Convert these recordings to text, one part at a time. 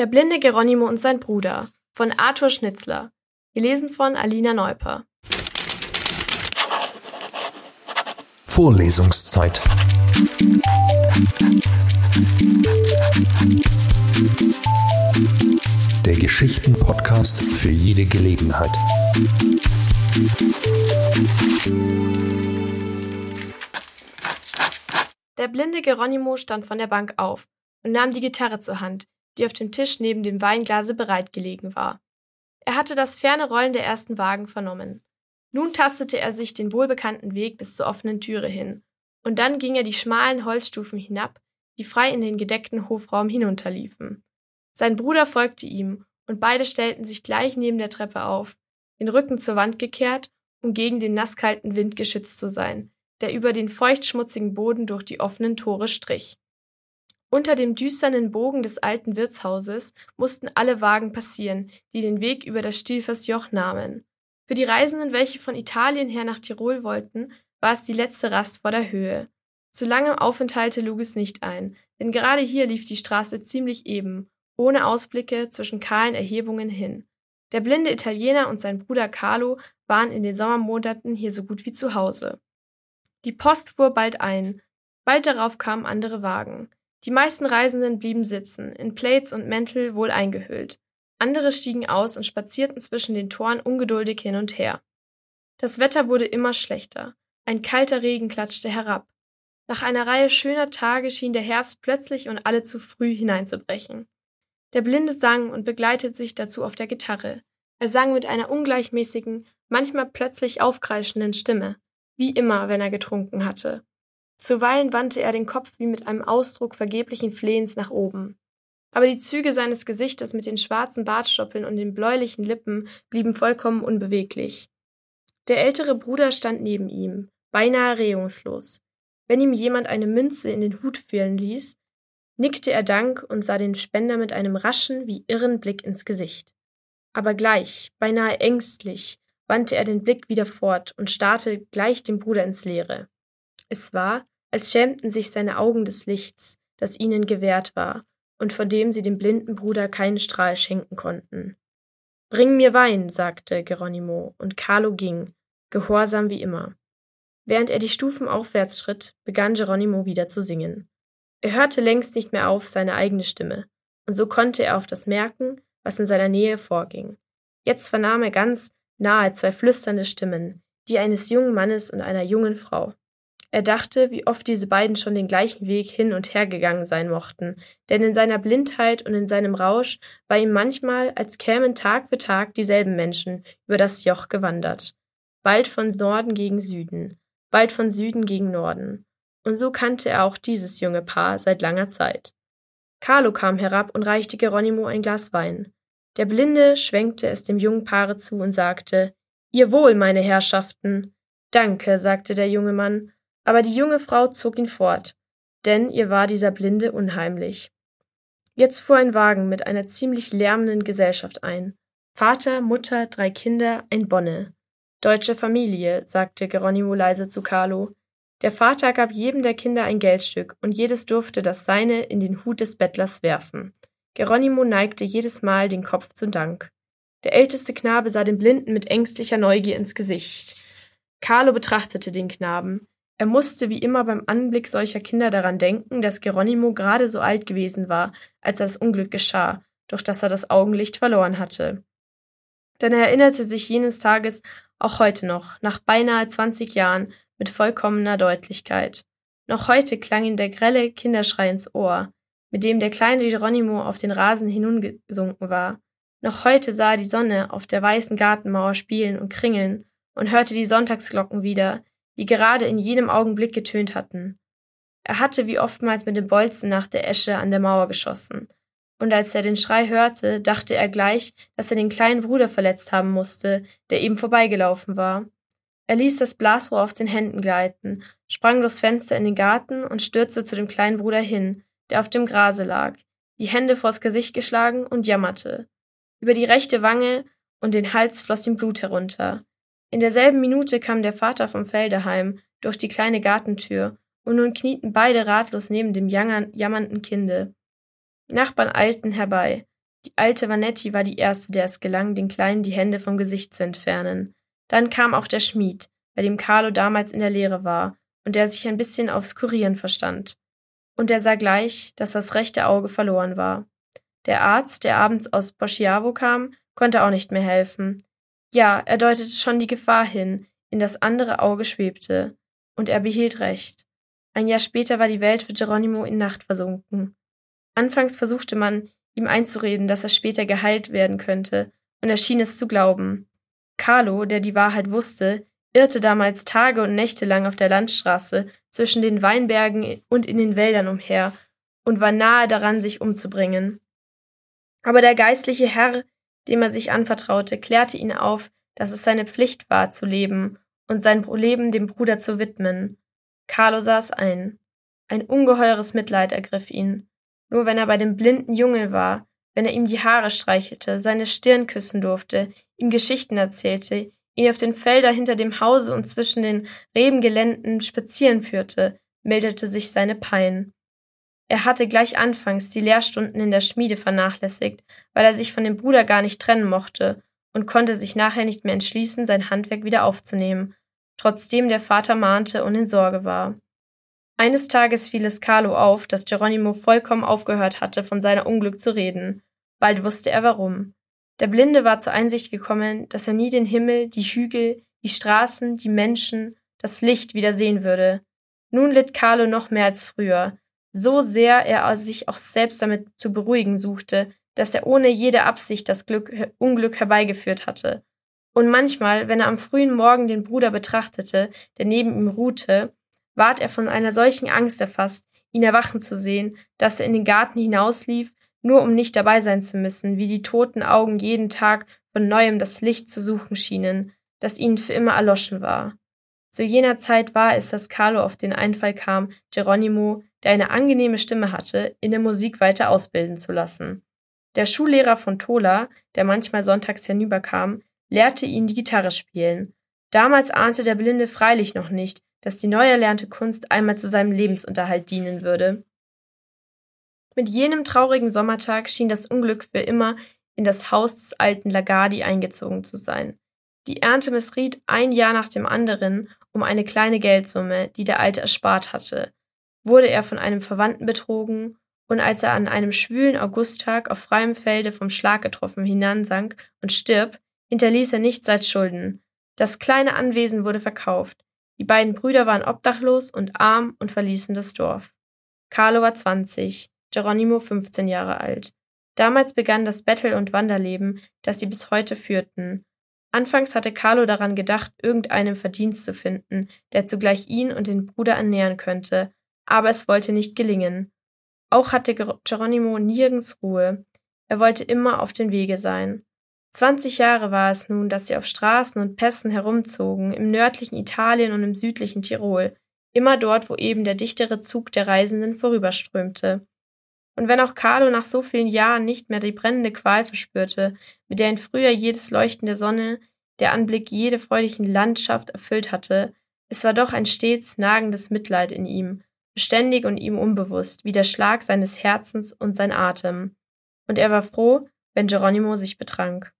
Der blinde Geronimo und sein Bruder von Arthur Schnitzler. Gelesen von Alina Neuper. Vorlesungszeit. Der Geschichten-Podcast für jede Gelegenheit. Der blinde Geronimo stand von der Bank auf und nahm die Gitarre zur Hand, die auf dem Tisch neben dem Weinglase bereitgelegen war. Er hatte das ferne Rollen der ersten Wagen vernommen. Nun tastete er sich den wohlbekannten Weg bis zur offenen Türe hin, und dann ging er die schmalen Holzstufen hinab, die frei in den gedeckten Hofraum hinunterliefen. Sein Bruder folgte ihm, und beide stellten sich gleich neben der Treppe auf, den Rücken zur Wand gekehrt, um gegen den nasskalten Wind geschützt zu sein, der über den feuchtschmutzigen Boden durch die offenen Tore strich. Unter dem düsternen Bogen des alten Wirtshauses mussten alle Wagen passieren, die den Weg über das Stilfersjoch nahmen. Für die Reisenden, welche von Italien her nach Tirol wollten, war es die letzte Rast vor der Höhe. Zu langem Aufenthalte lug es nicht ein, denn gerade hier lief die Straße ziemlich eben, ohne Ausblicke zwischen kahlen Erhebungen hin. Der blinde Italiener und sein Bruder Carlo waren in den Sommermonaten hier so gut wie zu Hause. Die Post fuhr bald ein, bald darauf kamen andere Wagen. Die meisten Reisenden blieben sitzen, in Plates und Mäntel wohl eingehüllt. Andere stiegen aus und spazierten zwischen den Toren ungeduldig hin und her. Das Wetter wurde immer schlechter. Ein kalter Regen klatschte herab. Nach einer Reihe schöner Tage schien der Herbst plötzlich und alle zu früh hineinzubrechen. Der Blinde sang und begleitete sich dazu auf der Gitarre. Er sang mit einer ungleichmäßigen, manchmal plötzlich aufkreischenden Stimme, wie immer, wenn er getrunken hatte. Zuweilen wandte er den Kopf wie mit einem Ausdruck vergeblichen Flehens nach oben. Aber die Züge seines Gesichtes mit den schwarzen Bartstoppeln und den bläulichen Lippen blieben vollkommen unbeweglich. Der ältere Bruder stand neben ihm, beinahe regungslos. Wenn ihm jemand eine Münze in den Hut fielen ließ, nickte er Dank und sah den Spender mit einem raschen, wie irren Blick ins Gesicht. Aber gleich, beinahe ängstlich, wandte er den Blick wieder fort und starrte gleich dem Bruder ins Leere. Es war, als schämten sich seine Augen des Lichts, das ihnen gewährt war und von dem sie dem blinden Bruder keinen Strahl schenken konnten. Bring mir Wein, sagte Geronimo, und Carlo ging, gehorsam wie immer. Während er die Stufen aufwärts schritt, begann Geronimo wieder zu singen. Er hörte längst nicht mehr auf seine eigene Stimme, und so konnte er auf das merken, was in seiner Nähe vorging. Jetzt vernahm er ganz nahe zwei flüsternde Stimmen, die eines jungen Mannes und einer jungen Frau. Er dachte, wie oft diese beiden schon den gleichen Weg hin und her gegangen sein mochten, denn in seiner Blindheit und in seinem Rausch war ihm manchmal, als kämen Tag für Tag dieselben Menschen über das Joch gewandert. Bald von Norden gegen Süden, bald von Süden gegen Norden. Und so kannte er auch dieses junge Paar seit langer Zeit. Carlo kam herab und reichte Geronimo ein Glas Wein. Der Blinde schwenkte es dem jungen Paare zu und sagte, Ihr Wohl, meine Herrschaften. Danke, sagte der junge Mann aber die junge Frau zog ihn fort, denn ihr war dieser Blinde unheimlich. Jetzt fuhr ein Wagen mit einer ziemlich lärmenden Gesellschaft ein. Vater, Mutter, drei Kinder, ein Bonne. Deutsche Familie, sagte Geronimo leise zu Carlo. Der Vater gab jedem der Kinder ein Geldstück, und jedes durfte das seine in den Hut des Bettlers werfen. Geronimo neigte jedes Mal den Kopf zum Dank. Der älteste Knabe sah den Blinden mit ängstlicher Neugier ins Gesicht. Carlo betrachtete den Knaben. Er musste wie immer beim Anblick solcher Kinder daran denken, dass Geronimo gerade so alt gewesen war, als das Unglück geschah, durch das er das Augenlicht verloren hatte. Denn er erinnerte sich jenes Tages auch heute noch, nach beinahe zwanzig Jahren, mit vollkommener Deutlichkeit. Noch heute klang ihm der grelle Kinderschrei ins Ohr, mit dem der kleine Geronimo auf den Rasen hinungesunken war. Noch heute sah er die Sonne auf der weißen Gartenmauer spielen und kringeln und hörte die Sonntagsglocken wieder, die gerade in jenem Augenblick getönt hatten. Er hatte wie oftmals mit dem Bolzen nach der Esche an der Mauer geschossen, und als er den Schrei hörte, dachte er gleich, dass er den kleinen Bruder verletzt haben musste, der eben vorbeigelaufen war. Er ließ das Blasrohr auf den Händen gleiten, sprang durchs Fenster in den Garten und stürzte zu dem kleinen Bruder hin, der auf dem Grase lag, die Hände vors Gesicht geschlagen und jammerte. Über die rechte Wange und den Hals floss ihm Blut herunter. In derselben Minute kam der Vater vom Felde heim, durch die kleine Gartentür, und nun knieten beide ratlos neben dem jammernden Kinde. Nachbarn eilten herbei. Die alte Vanetti war die erste, der es gelang, den Kleinen die Hände vom Gesicht zu entfernen. Dann kam auch der Schmied, bei dem Carlo damals in der Lehre war und der sich ein bisschen aufs Kurieren verstand. Und er sah gleich, dass das rechte Auge verloren war. Der Arzt, der abends aus Boschiavo kam, konnte auch nicht mehr helfen. Ja, er deutete schon die Gefahr hin, in das andere Auge schwebte. Und er behielt recht. Ein Jahr später war die Welt für Geronimo in Nacht versunken. Anfangs versuchte man, ihm einzureden, dass er später geheilt werden könnte, und er schien es zu glauben. Carlo, der die Wahrheit wusste, irrte damals Tage und Nächte lang auf der Landstraße zwischen den Weinbergen und in den Wäldern umher und war nahe daran, sich umzubringen. Aber der geistliche Herr, dem er sich anvertraute, klärte ihn auf, dass es seine Pflicht war, zu leben und sein Leben dem Bruder zu widmen. Carlo saß ein. Ein ungeheures Mitleid ergriff ihn. Nur wenn er bei dem blinden Jungen war, wenn er ihm die Haare streichelte, seine Stirn küssen durfte, ihm Geschichten erzählte, ihn auf den Felder hinter dem Hause und zwischen den Rebengeländen spazieren führte, milderte sich seine Pein. Er hatte gleich anfangs die Lehrstunden in der Schmiede vernachlässigt, weil er sich von dem Bruder gar nicht trennen mochte und konnte sich nachher nicht mehr entschließen, sein Handwerk wieder aufzunehmen, trotzdem der Vater mahnte und in Sorge war. Eines Tages fiel es Carlo auf, dass Geronimo vollkommen aufgehört hatte, von seiner Unglück zu reden. Bald wusste er warum. Der Blinde war zur Einsicht gekommen, dass er nie den Himmel, die Hügel, die Straßen, die Menschen, das Licht wieder sehen würde. Nun litt Carlo noch mehr als früher, so sehr er sich auch selbst damit zu beruhigen suchte, dass er ohne jede Absicht das Glück, Unglück herbeigeführt hatte. Und manchmal, wenn er am frühen Morgen den Bruder betrachtete, der neben ihm ruhte, ward er von einer solchen Angst erfasst, ihn erwachen zu sehen, dass er in den Garten hinauslief, nur um nicht dabei sein zu müssen, wie die toten Augen jeden Tag von neuem das Licht zu suchen schienen, das ihnen für immer erloschen war. Zu jener Zeit war es, dass Carlo auf den Einfall kam, Geronimo, der eine angenehme Stimme hatte, in der Musik weiter ausbilden zu lassen. Der Schullehrer von Tola, der manchmal sonntags hinüberkam, lehrte ihn die Gitarre spielen. Damals ahnte der Blinde freilich noch nicht, dass die neu erlernte Kunst einmal zu seinem Lebensunterhalt dienen würde. Mit jenem traurigen Sommertag schien das Unglück für immer in das Haus des alten Lagardi eingezogen zu sein. Die Ernte missriet ein Jahr nach dem anderen um eine kleine Geldsumme, die der Alte erspart hatte, wurde er von einem Verwandten betrogen, und als er an einem schwülen Augusttag auf freiem Felde vom Schlag getroffen hinansank und stirb, hinterließ er nichts als Schulden. Das kleine Anwesen wurde verkauft. Die beiden Brüder waren obdachlos und arm und verließen das Dorf. Carlo war 20, Geronimo 15 Jahre alt. Damals begann das Bettel- und Wanderleben, das sie bis heute führten. Anfangs hatte Carlo daran gedacht, irgendeinen Verdienst zu finden, der zugleich ihn und den Bruder ernähren könnte, aber es wollte nicht gelingen. Auch hatte Geronimo nirgends Ruhe. Er wollte immer auf den Wege sein. Zwanzig Jahre war es nun, dass sie auf Straßen und Pässen herumzogen, im nördlichen Italien und im südlichen Tirol, immer dort, wo eben der dichtere Zug der Reisenden vorüberströmte. Und wenn auch Carlo nach so vielen Jahren nicht mehr die brennende Qual verspürte, mit der ihn früher jedes Leuchten der Sonne, der Anblick jede freudigen Landschaft erfüllt hatte, es war doch ein stets nagendes Mitleid in ihm, beständig und ihm unbewusst, wie der Schlag seines Herzens und sein Atem. Und er war froh, wenn Geronimo sich betrank.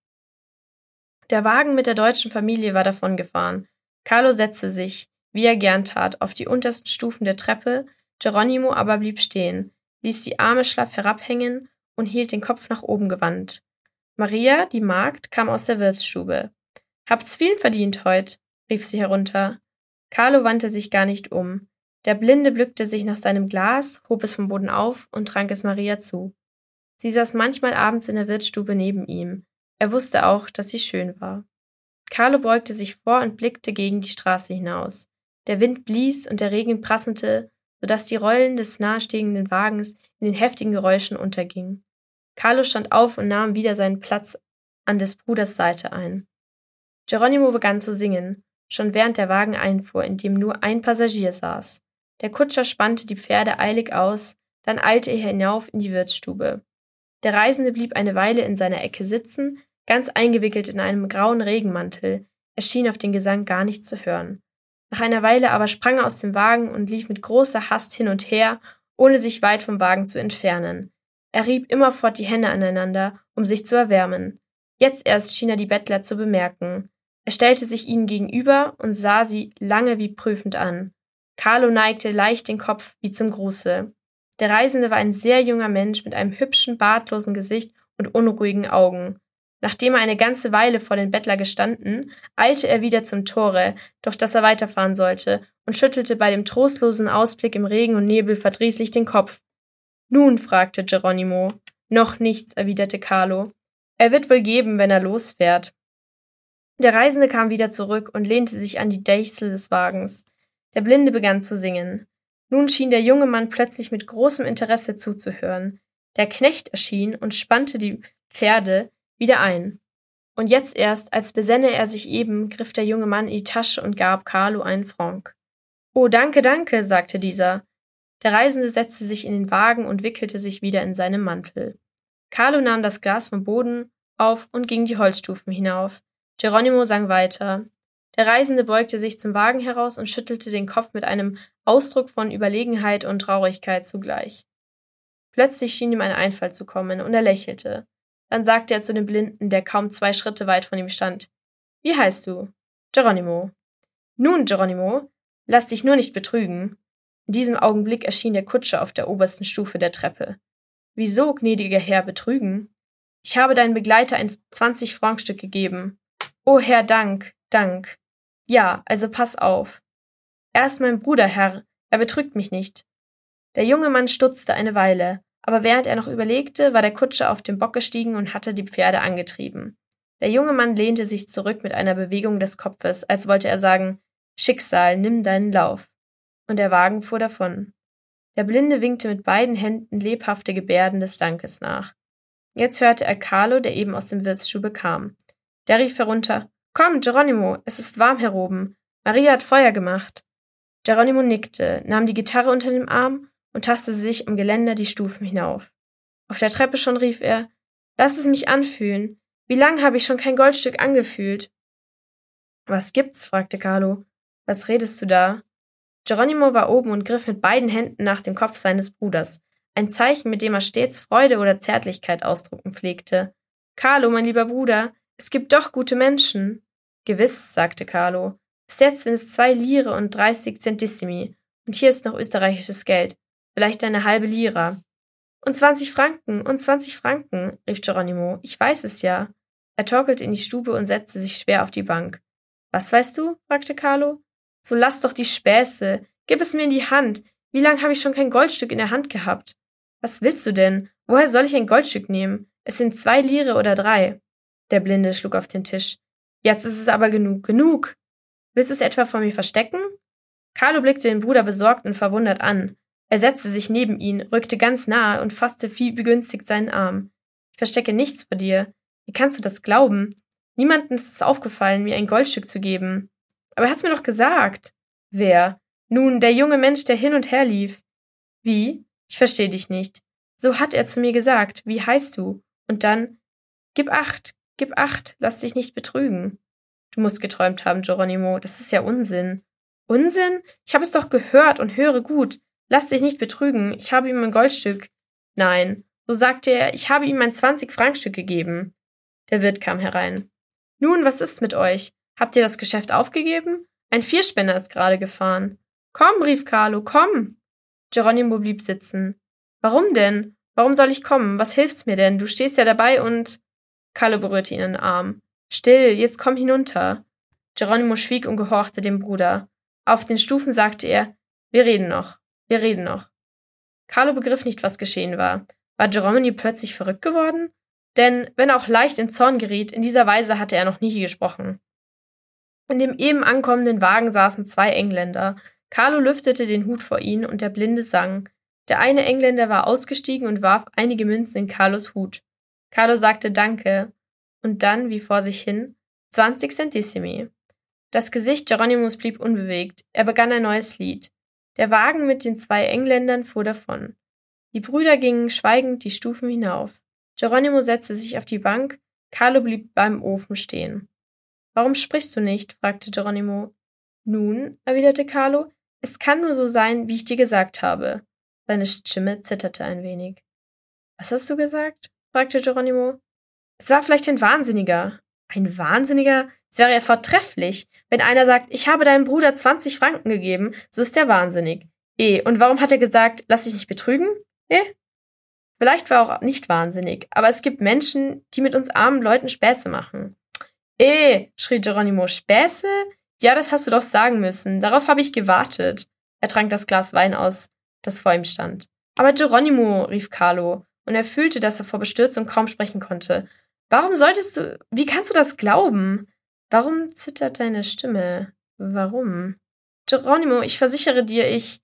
Der Wagen mit der deutschen Familie war davongefahren. Carlo setzte sich, wie er gern tat, auf die untersten Stufen der Treppe, Geronimo aber blieb stehen, ließ die Arme schlaff herabhängen und hielt den Kopf nach oben gewandt. Maria, die Magd, kam aus der Wirtsstube. Habt's viel verdient heut, rief sie herunter. Carlo wandte sich gar nicht um. Der Blinde bückte sich nach seinem Glas, hob es vom Boden auf und trank es Maria zu. Sie saß manchmal abends in der Wirtsstube neben ihm. Er wusste auch, dass sie schön war. Carlo beugte sich vor und blickte gegen die Straße hinaus. Der Wind blies und der Regen prasselte, so dass die Rollen des nahestehenden Wagens in den heftigen Geräuschen untergingen. Carlo stand auf und nahm wieder seinen Platz an des Bruders Seite ein. Geronimo begann zu singen, schon während der Wagen einfuhr, in dem nur ein Passagier saß. Der Kutscher spannte die Pferde eilig aus, dann eilte er hinauf in die Wirtsstube. Der Reisende blieb eine Weile in seiner Ecke sitzen, ganz eingewickelt in einem grauen Regenmantel, er schien auf den Gesang gar nicht zu hören. Nach einer Weile aber sprang er aus dem Wagen und lief mit großer Hast hin und her, ohne sich weit vom Wagen zu entfernen. Er rieb immerfort die Hände aneinander, um sich zu erwärmen. Jetzt erst schien er die Bettler zu bemerken. Er stellte sich ihnen gegenüber und sah sie lange wie prüfend an. Carlo neigte leicht den Kopf wie zum Gruße. Der Reisende war ein sehr junger Mensch mit einem hübschen, bartlosen Gesicht und unruhigen Augen. Nachdem er eine ganze Weile vor den Bettler gestanden, eilte er wieder zum Tore, durch das er weiterfahren sollte, und schüttelte bei dem trostlosen Ausblick im Regen und Nebel verdrießlich den Kopf. Nun, fragte Geronimo. Noch nichts, erwiderte Carlo. Er wird wohl geben, wenn er losfährt. Der Reisende kam wieder zurück und lehnte sich an die Dächsel des Wagens. Der Blinde begann zu singen. Nun schien der junge Mann plötzlich mit großem Interesse zuzuhören. Der Knecht erschien und spannte die Pferde wieder ein. Und jetzt erst, als besänne er sich eben, griff der junge Mann in die Tasche und gab Carlo einen Franc. Oh, danke, danke, sagte dieser. Der Reisende setzte sich in den Wagen und wickelte sich wieder in seinem Mantel. Carlo nahm das Glas vom Boden auf und ging die Holzstufen hinauf. Geronimo sang weiter. Der Reisende beugte sich zum Wagen heraus und schüttelte den Kopf mit einem Ausdruck von Überlegenheit und Traurigkeit zugleich. Plötzlich schien ihm ein Einfall zu kommen, und er lächelte. Dann sagte er zu dem Blinden, der kaum zwei Schritte weit von ihm stand. Wie heißt du? Geronimo. Nun, Geronimo, lass dich nur nicht betrügen. In diesem Augenblick erschien der Kutscher auf der obersten Stufe der Treppe. Wieso, gnädiger Herr, betrügen? Ich habe deinem Begleiter ein zwanzig Frankstück gegeben. Oh Herr, Dank, Dank. Ja, also pass auf. Er ist mein Bruder, Herr, er betrügt mich nicht. Der junge Mann stutzte eine Weile, aber während er noch überlegte, war der Kutscher auf den Bock gestiegen und hatte die Pferde angetrieben. Der junge Mann lehnte sich zurück mit einer Bewegung des Kopfes, als wollte er sagen Schicksal, nimm deinen Lauf. Und der Wagen fuhr davon. Der Blinde winkte mit beiden Händen lebhafte Gebärden des Dankes nach. Jetzt hörte er Carlo, der eben aus dem Wirtsstube kam. Der rief herunter Komm, Geronimo, es ist warm hier oben. Maria hat Feuer gemacht. Geronimo nickte, nahm die Gitarre unter dem Arm und tastete sich am Geländer die Stufen hinauf. Auf der Treppe schon rief er, Lass es mich anfühlen. Wie lang habe ich schon kein Goldstück angefühlt? Was gibt's? fragte Carlo. Was redest du da? Geronimo war oben und griff mit beiden Händen nach dem Kopf seines Bruders, ein Zeichen, mit dem er stets Freude oder Zärtlichkeit ausdrucken pflegte. Carlo, mein lieber Bruder, es gibt doch gute Menschen. Gewiss, sagte Carlo. Bis jetzt sind es zwei Lire und dreißig Centissimi, und hier ist noch österreichisches Geld vielleicht eine halbe Lira. Und zwanzig Franken, und zwanzig Franken, rief Geronimo. Ich weiß es ja. Er torkelte in die Stube und setzte sich schwer auf die Bank. Was weißt du? fragte Carlo. So lass doch die Späße. Gib es mir in die Hand. Wie lang habe ich schon kein Goldstück in der Hand gehabt? Was willst du denn? Woher soll ich ein Goldstück nehmen? Es sind zwei Lire oder drei. Der Blinde schlug auf den Tisch. Jetzt ist es aber genug, genug. Willst du es etwa vor mir verstecken? Carlo blickte den Bruder besorgt und verwundert an. Er setzte sich neben ihn, rückte ganz nahe und fasste wie begünstigt seinen Arm. Ich verstecke nichts vor dir. Wie kannst du das glauben? Niemandem ist es aufgefallen, mir ein Goldstück zu geben. Aber er hat's mir doch gesagt. Wer? Nun, der junge Mensch, der hin und her lief. Wie? Ich verstehe dich nicht. So hat er zu mir gesagt. Wie heißt du? Und dann, gib acht, gib acht, lass dich nicht betrügen. Du musst geträumt haben, Geronimo. Das ist ja Unsinn. Unsinn? Ich habe es doch gehört und höre gut. Lass dich nicht betrügen, ich habe ihm ein Goldstück. Nein, so sagte er, ich habe ihm ein zwanzig Frankstück gegeben. Der Wirt kam herein. Nun, was ist mit euch? Habt ihr das Geschäft aufgegeben? Ein Vierspänner ist gerade gefahren. Komm, rief Carlo, komm. Geronimo blieb sitzen. Warum denn? Warum soll ich kommen? Was hilft's mir denn? Du stehst ja dabei und. Carlo berührte ihn in den Arm. Still, jetzt komm hinunter. Geronimo schwieg und gehorchte dem Bruder. Auf den Stufen sagte er, wir reden noch. Wir reden noch. Carlo begriff nicht, was geschehen war. War Geromini plötzlich verrückt geworden? Denn, wenn er auch leicht in Zorn geriet, in dieser Weise hatte er noch nie gesprochen. In dem eben ankommenden Wagen saßen zwei Engländer. Carlo lüftete den Hut vor ihnen und der Blinde sang. Der eine Engländer war ausgestiegen und warf einige Münzen in Carlos Hut. Carlo sagte Danke und dann, wie vor sich hin, zwanzig Centissimi. Das Gesicht Geronimos blieb unbewegt. Er begann ein neues Lied. Der Wagen mit den zwei Engländern fuhr davon. Die Brüder gingen schweigend die Stufen hinauf. Geronimo setzte sich auf die Bank, Carlo blieb beim Ofen stehen. Warum sprichst du nicht? fragte Geronimo. Nun, erwiderte Carlo, es kann nur so sein, wie ich dir gesagt habe. Seine Stimme zitterte ein wenig. Was hast du gesagt? fragte Geronimo. Es war vielleicht ein Wahnsinniger. Ein Wahnsinniger? Es wäre ja vortrefflich. Wenn einer sagt, ich habe deinem Bruder 20 Franken gegeben, so ist er wahnsinnig. Eh, und warum hat er gesagt, lass dich nicht betrügen? Eh? Vielleicht war er auch nicht wahnsinnig, aber es gibt Menschen, die mit uns armen Leuten Späße machen. Eh, schrie Geronimo, Späße? Ja, das hast du doch sagen müssen. Darauf habe ich gewartet. Er trank das Glas Wein aus, das vor ihm stand. Aber Geronimo, rief Carlo, und er fühlte, dass er vor Bestürzung kaum sprechen konnte. Warum solltest du, wie kannst du das glauben? Warum zittert deine Stimme? Warum? Geronimo, ich versichere dir, ich,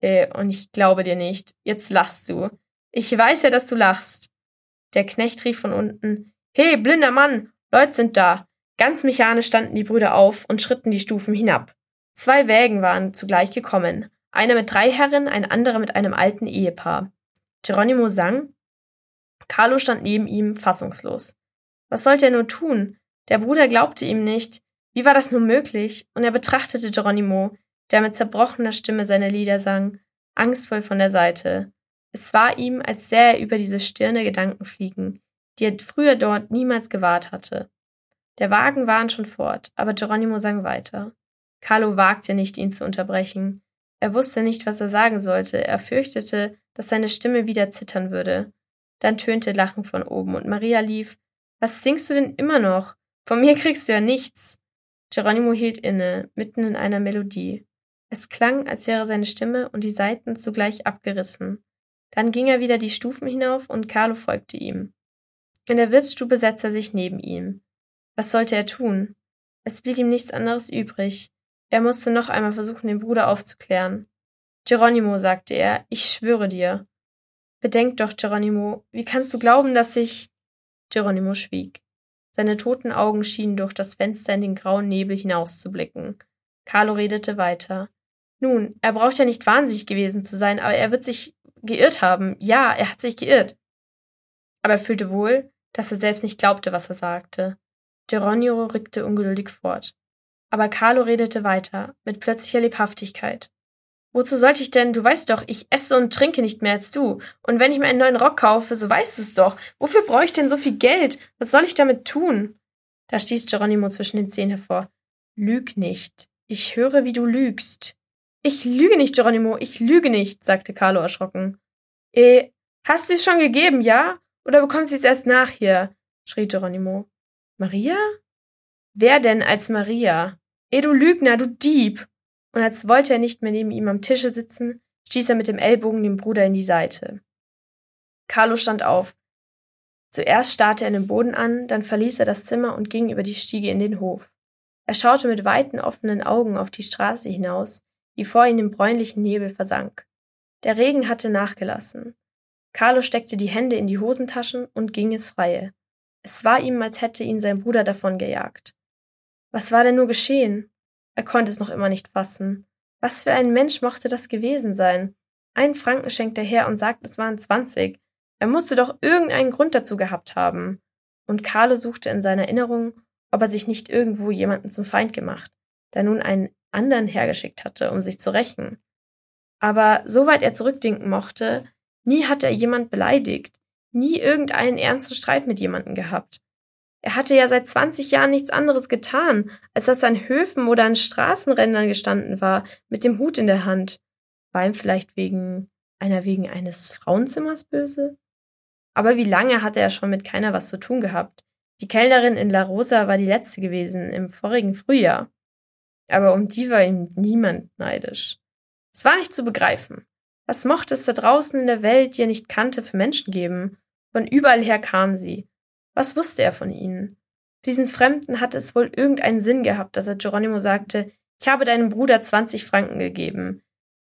äh, und ich glaube dir nicht. Jetzt lachst du. Ich weiß ja, dass du lachst. Der Knecht rief von unten, He, blinder Mann, Leute sind da. Ganz mechanisch standen die Brüder auf und schritten die Stufen hinab. Zwei Wägen waren zugleich gekommen. Einer mit drei Herren, ein anderer mit einem alten Ehepaar. Geronimo sang. Carlo stand neben ihm, fassungslos. Was sollte er nur tun? Der Bruder glaubte ihm nicht. Wie war das nur möglich? Und er betrachtete Geronimo, der mit zerbrochener Stimme seine Lieder sang, angstvoll von der Seite. Es war ihm, als sähe er über diese Stirne Gedanken fliegen, die er früher dort niemals gewahrt hatte. Der Wagen waren schon fort, aber Geronimo sang weiter. Carlo wagte nicht, ihn zu unterbrechen. Er wusste nicht, was er sagen sollte. Er fürchtete, dass seine Stimme wieder zittern würde. Dann tönte Lachen von oben und Maria lief. Was singst du denn immer noch? Von mir kriegst du ja nichts. Geronimo hielt inne, mitten in einer Melodie. Es klang, als wäre seine Stimme und die Saiten zugleich abgerissen. Dann ging er wieder die Stufen hinauf und Carlo folgte ihm. In der Wirtsstube setzte er sich neben ihm. Was sollte er tun? Es blieb ihm nichts anderes übrig. Er musste noch einmal versuchen, den Bruder aufzuklären. Geronimo, sagte er, ich schwöre dir. Bedenk doch, Geronimo, wie kannst du glauben, dass ich. Geronimo schwieg. Seine toten Augen schienen durch das Fenster in den grauen Nebel hinauszublicken. Carlo redete weiter. Nun, er braucht ja nicht wahnsinnig gewesen zu sein, aber er wird sich geirrt haben. Ja, er hat sich geirrt. Aber er fühlte wohl, dass er selbst nicht glaubte, was er sagte. Geronimo rückte ungeduldig fort. Aber Carlo redete weiter, mit plötzlicher Lebhaftigkeit. Wozu sollte ich denn? Du weißt doch, ich esse und trinke nicht mehr als du. Und wenn ich mir einen neuen Rock kaufe, so weißt du es doch. Wofür brauche ich denn so viel Geld? Was soll ich damit tun? Da stieß Geronimo zwischen den Zähnen hervor. Lüg nicht. Ich höre, wie du lügst. Ich lüge nicht, Geronimo, ich lüge nicht, sagte Carlo erschrocken. Eh, hast du es schon gegeben, ja? Oder bekommst du es erst nachher? schrie Geronimo. Maria? Wer denn als Maria? Eh, du Lügner, du Dieb! Und als wollte er nicht mehr neben ihm am Tische sitzen, stieß er mit dem Ellbogen dem Bruder in die Seite. Carlo stand auf. Zuerst starrte er den Boden an, dann verließ er das Zimmer und ging über die Stiege in den Hof. Er schaute mit weiten offenen Augen auf die Straße hinaus, die vor ihm im bräunlichen Nebel versank. Der Regen hatte nachgelassen. Carlo steckte die Hände in die Hosentaschen und ging ins Freie. Es war ihm, als hätte ihn sein Bruder davongejagt. Was war denn nur geschehen? Er konnte es noch immer nicht fassen. Was für ein Mensch mochte das gewesen sein? Ein Franken schenkte er her und sagte, es waren zwanzig. Er musste doch irgendeinen Grund dazu gehabt haben. Und Carlo suchte in seiner Erinnerung, ob er sich nicht irgendwo jemanden zum Feind gemacht, da nun einen anderen hergeschickt hatte, um sich zu rächen. Aber soweit er zurückdenken mochte, nie hatte er jemand beleidigt, nie irgendeinen ernsten Streit mit jemandem gehabt. Er hatte ja seit 20 Jahren nichts anderes getan, als dass er an Höfen oder an Straßenrändern gestanden war, mit dem Hut in der Hand. War ihm vielleicht wegen einer wegen eines Frauenzimmers böse? Aber wie lange hatte er schon mit keiner was zu tun gehabt? Die Kellnerin in La Rosa war die letzte gewesen, im vorigen Frühjahr. Aber um die war ihm niemand neidisch. Es war nicht zu begreifen. Was mochte es da draußen in der Welt, die er nicht kannte, für Menschen geben? Von überall her kamen sie. Was wusste er von ihnen? Diesen Fremden hatte es wohl irgendeinen Sinn gehabt, dass er Geronimo sagte, ich habe deinem Bruder 20 Franken gegeben.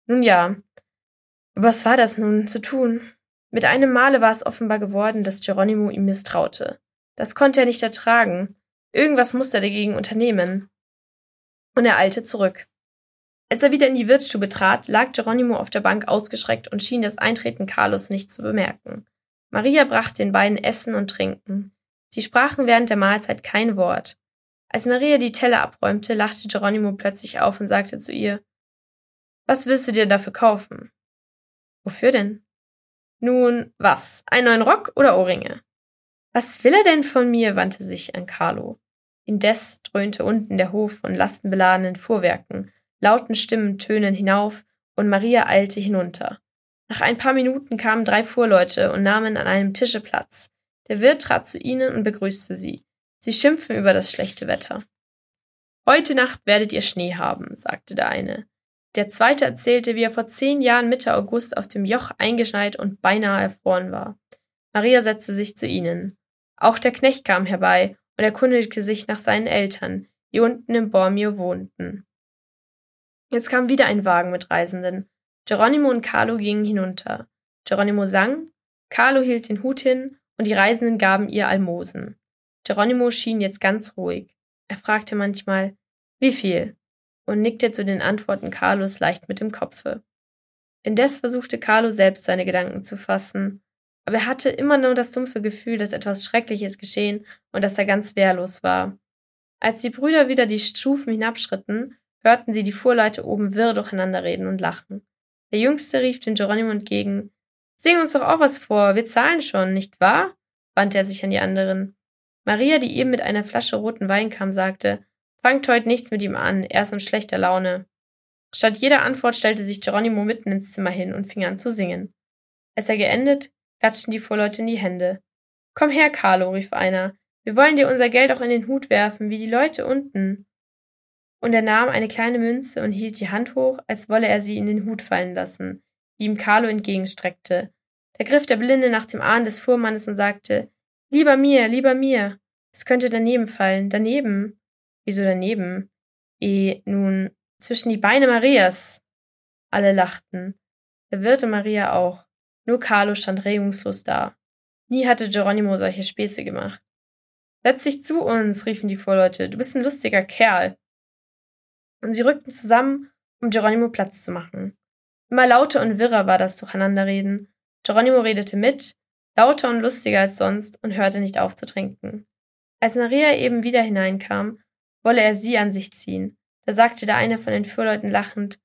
Nun ja. Was war das nun zu tun? Mit einem Male war es offenbar geworden, dass Geronimo ihm misstraute. Das konnte er nicht ertragen. Irgendwas musste er dagegen unternehmen. Und er eilte zurück. Als er wieder in die Wirtsstube trat, lag Geronimo auf der Bank ausgeschreckt und schien das Eintreten Carlos nicht zu bemerken. Maria brachte den beiden Essen und Trinken. Sie sprachen während der Mahlzeit kein Wort. Als Maria die Teller abräumte, lachte Geronimo plötzlich auf und sagte zu ihr, Was willst du dir dafür kaufen? Wofür denn? Nun, was? Einen neuen Rock oder Ohrringe? Was will er denn von mir? wandte sich an Carlo. Indes dröhnte unten der Hof von lastenbeladenen Fuhrwerken, lauten Stimmen tönen hinauf, und Maria eilte hinunter. Nach ein paar Minuten kamen drei Fuhrleute und nahmen an einem Tische Platz. Der Wirt trat zu ihnen und begrüßte sie. Sie schimpfen über das schlechte Wetter. Heute Nacht werdet ihr Schnee haben, sagte der eine. Der zweite erzählte, wie er vor zehn Jahren Mitte August auf dem Joch eingeschneit und beinahe erfroren war. Maria setzte sich zu ihnen. Auch der Knecht kam herbei und erkundigte sich nach seinen Eltern, die unten im Bormio wohnten. Jetzt kam wieder ein Wagen mit Reisenden. Geronimo und Carlo gingen hinunter. Geronimo sang, Carlo hielt den Hut hin und die Reisenden gaben ihr Almosen. Geronimo schien jetzt ganz ruhig. Er fragte manchmal, wie viel? und nickte zu den Antworten Carlos leicht mit dem Kopfe. Indes versuchte Carlo selbst seine Gedanken zu fassen, aber er hatte immer nur das dumpfe Gefühl, dass etwas Schreckliches geschehen und dass er ganz wehrlos war. Als die Brüder wieder die Stufen hinabschritten, hörten sie die Fuhrleute oben wirr durcheinander reden und lachen. Der Jüngste rief den Geronimo entgegen, Sing uns doch auch was vor, wir zahlen schon, nicht wahr? wandte er sich an die anderen. Maria, die eben mit einer Flasche roten Wein kam, sagte, Fangt heute nichts mit ihm an, er ist in schlechter Laune. Statt jeder Antwort stellte sich Geronimo mitten ins Zimmer hin und fing an zu singen. Als er geendet, klatschten die Vorleute in die Hände. Komm her, Carlo, rief einer. Wir wollen dir unser Geld auch in den Hut werfen, wie die Leute unten. Und er nahm eine kleine Münze und hielt die Hand hoch, als wolle er sie in den Hut fallen lassen, die ihm Carlo entgegenstreckte. Da griff der Blinde nach dem Ahn des Fuhrmannes und sagte, Lieber mir, lieber mir. Es könnte daneben fallen, daneben. Wieso daneben? Eh, nun, zwischen die Beine Marias. Alle lachten. Der Wirt und Maria auch. Nur Carlo stand regungslos da. Nie hatte Geronimo solche Späße gemacht. Setz dich zu uns, riefen die Vorleute. Du bist ein lustiger Kerl. Und sie rückten zusammen, um Geronimo Platz zu machen. Immer lauter und wirrer war das Durcheinanderreden. Geronimo redete mit, lauter und lustiger als sonst und hörte nicht auf zu trinken. Als Maria eben wieder hineinkam, wolle er sie an sich ziehen. Da sagte der eine von den Fuhrleuten lachend,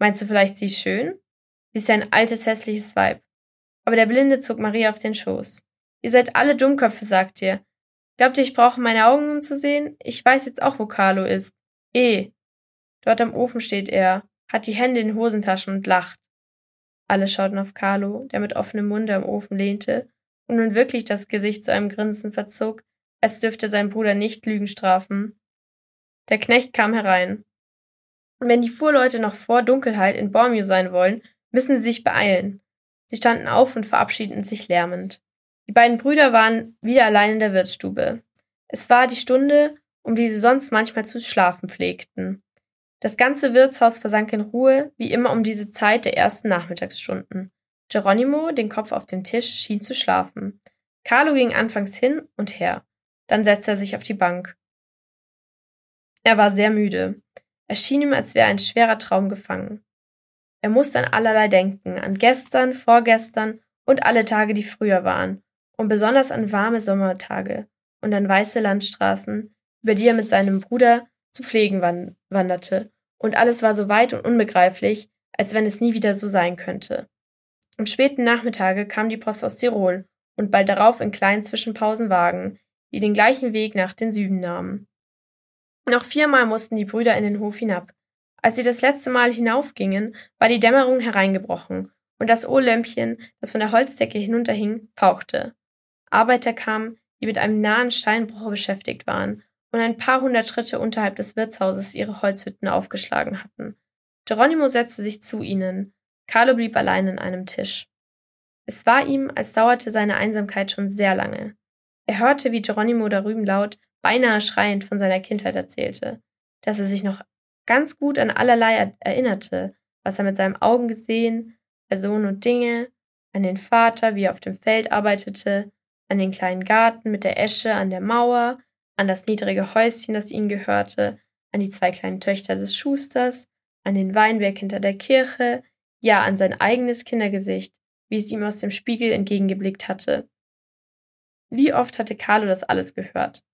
meinst du vielleicht sie schön? Sie ist ja ein altes, hässliches Weib. Aber der Blinde zog Maria auf den Schoß. Ihr seid alle Dummköpfe, sagt ihr. Glaubt ihr, ich brauche meine Augen, um zu sehen? Ich weiß jetzt auch, wo Carlo ist. Eh. Dort am Ofen steht er, hat die Hände in Hosentaschen und lacht. Alle schauten auf Carlo, der mit offenem Munde am Ofen lehnte und nun wirklich das Gesicht zu einem Grinsen verzog, als dürfte sein Bruder nicht Lügen strafen. Der Knecht kam herein. Wenn die Fuhrleute noch vor Dunkelheit in Bormio sein wollen, müssen sie sich beeilen. Sie standen auf und verabschiedeten sich lärmend. Die beiden Brüder waren wieder allein in der Wirtsstube. Es war die Stunde, um die sie sonst manchmal zu schlafen pflegten. Das ganze Wirtshaus versank in Ruhe, wie immer um diese Zeit der ersten Nachmittagsstunden. Geronimo, den Kopf auf dem Tisch, schien zu schlafen. Carlo ging anfangs hin und her. Dann setzte er sich auf die Bank. Er war sehr müde. Es schien ihm, als wäre ein schwerer Traum gefangen. Er musste an allerlei denken, an gestern, vorgestern und alle Tage, die früher waren, und besonders an warme Sommertage und an weiße Landstraßen, über die er mit seinem Bruder zu pflegen wanderte, und alles war so weit und unbegreiflich, als wenn es nie wieder so sein könnte. Am späten Nachmittage kam die Post aus Tirol und bald darauf in kleinen Zwischenpausen Wagen, die den gleichen Weg nach den Süden nahmen. Noch viermal mussten die Brüder in den Hof hinab. Als sie das letzte Mal hinaufgingen, war die Dämmerung hereingebrochen und das Ohrlämpchen, das von der Holzdecke hinunterhing, fauchte. Arbeiter kamen, die mit einem nahen Steinbruch beschäftigt waren und ein paar hundert Schritte unterhalb des Wirtshauses ihre Holzhütten aufgeschlagen hatten. Geronimo setzte sich zu ihnen. Carlo blieb allein an einem Tisch. Es war ihm, als dauerte seine Einsamkeit schon sehr lange. Er hörte, wie Geronimo darüben laut beinahe schreiend von seiner Kindheit erzählte, dass er sich noch ganz gut an allerlei erinnerte, was er mit seinen Augen gesehen, Personen und Dinge, an den Vater, wie er auf dem Feld arbeitete, an den kleinen Garten mit der Esche an der Mauer, an das niedrige Häuschen, das ihm gehörte, an die zwei kleinen Töchter des Schusters, an den Weinberg hinter der Kirche, ja an sein eigenes Kindergesicht, wie es ihm aus dem Spiegel entgegengeblickt hatte. Wie oft hatte Carlo das alles gehört?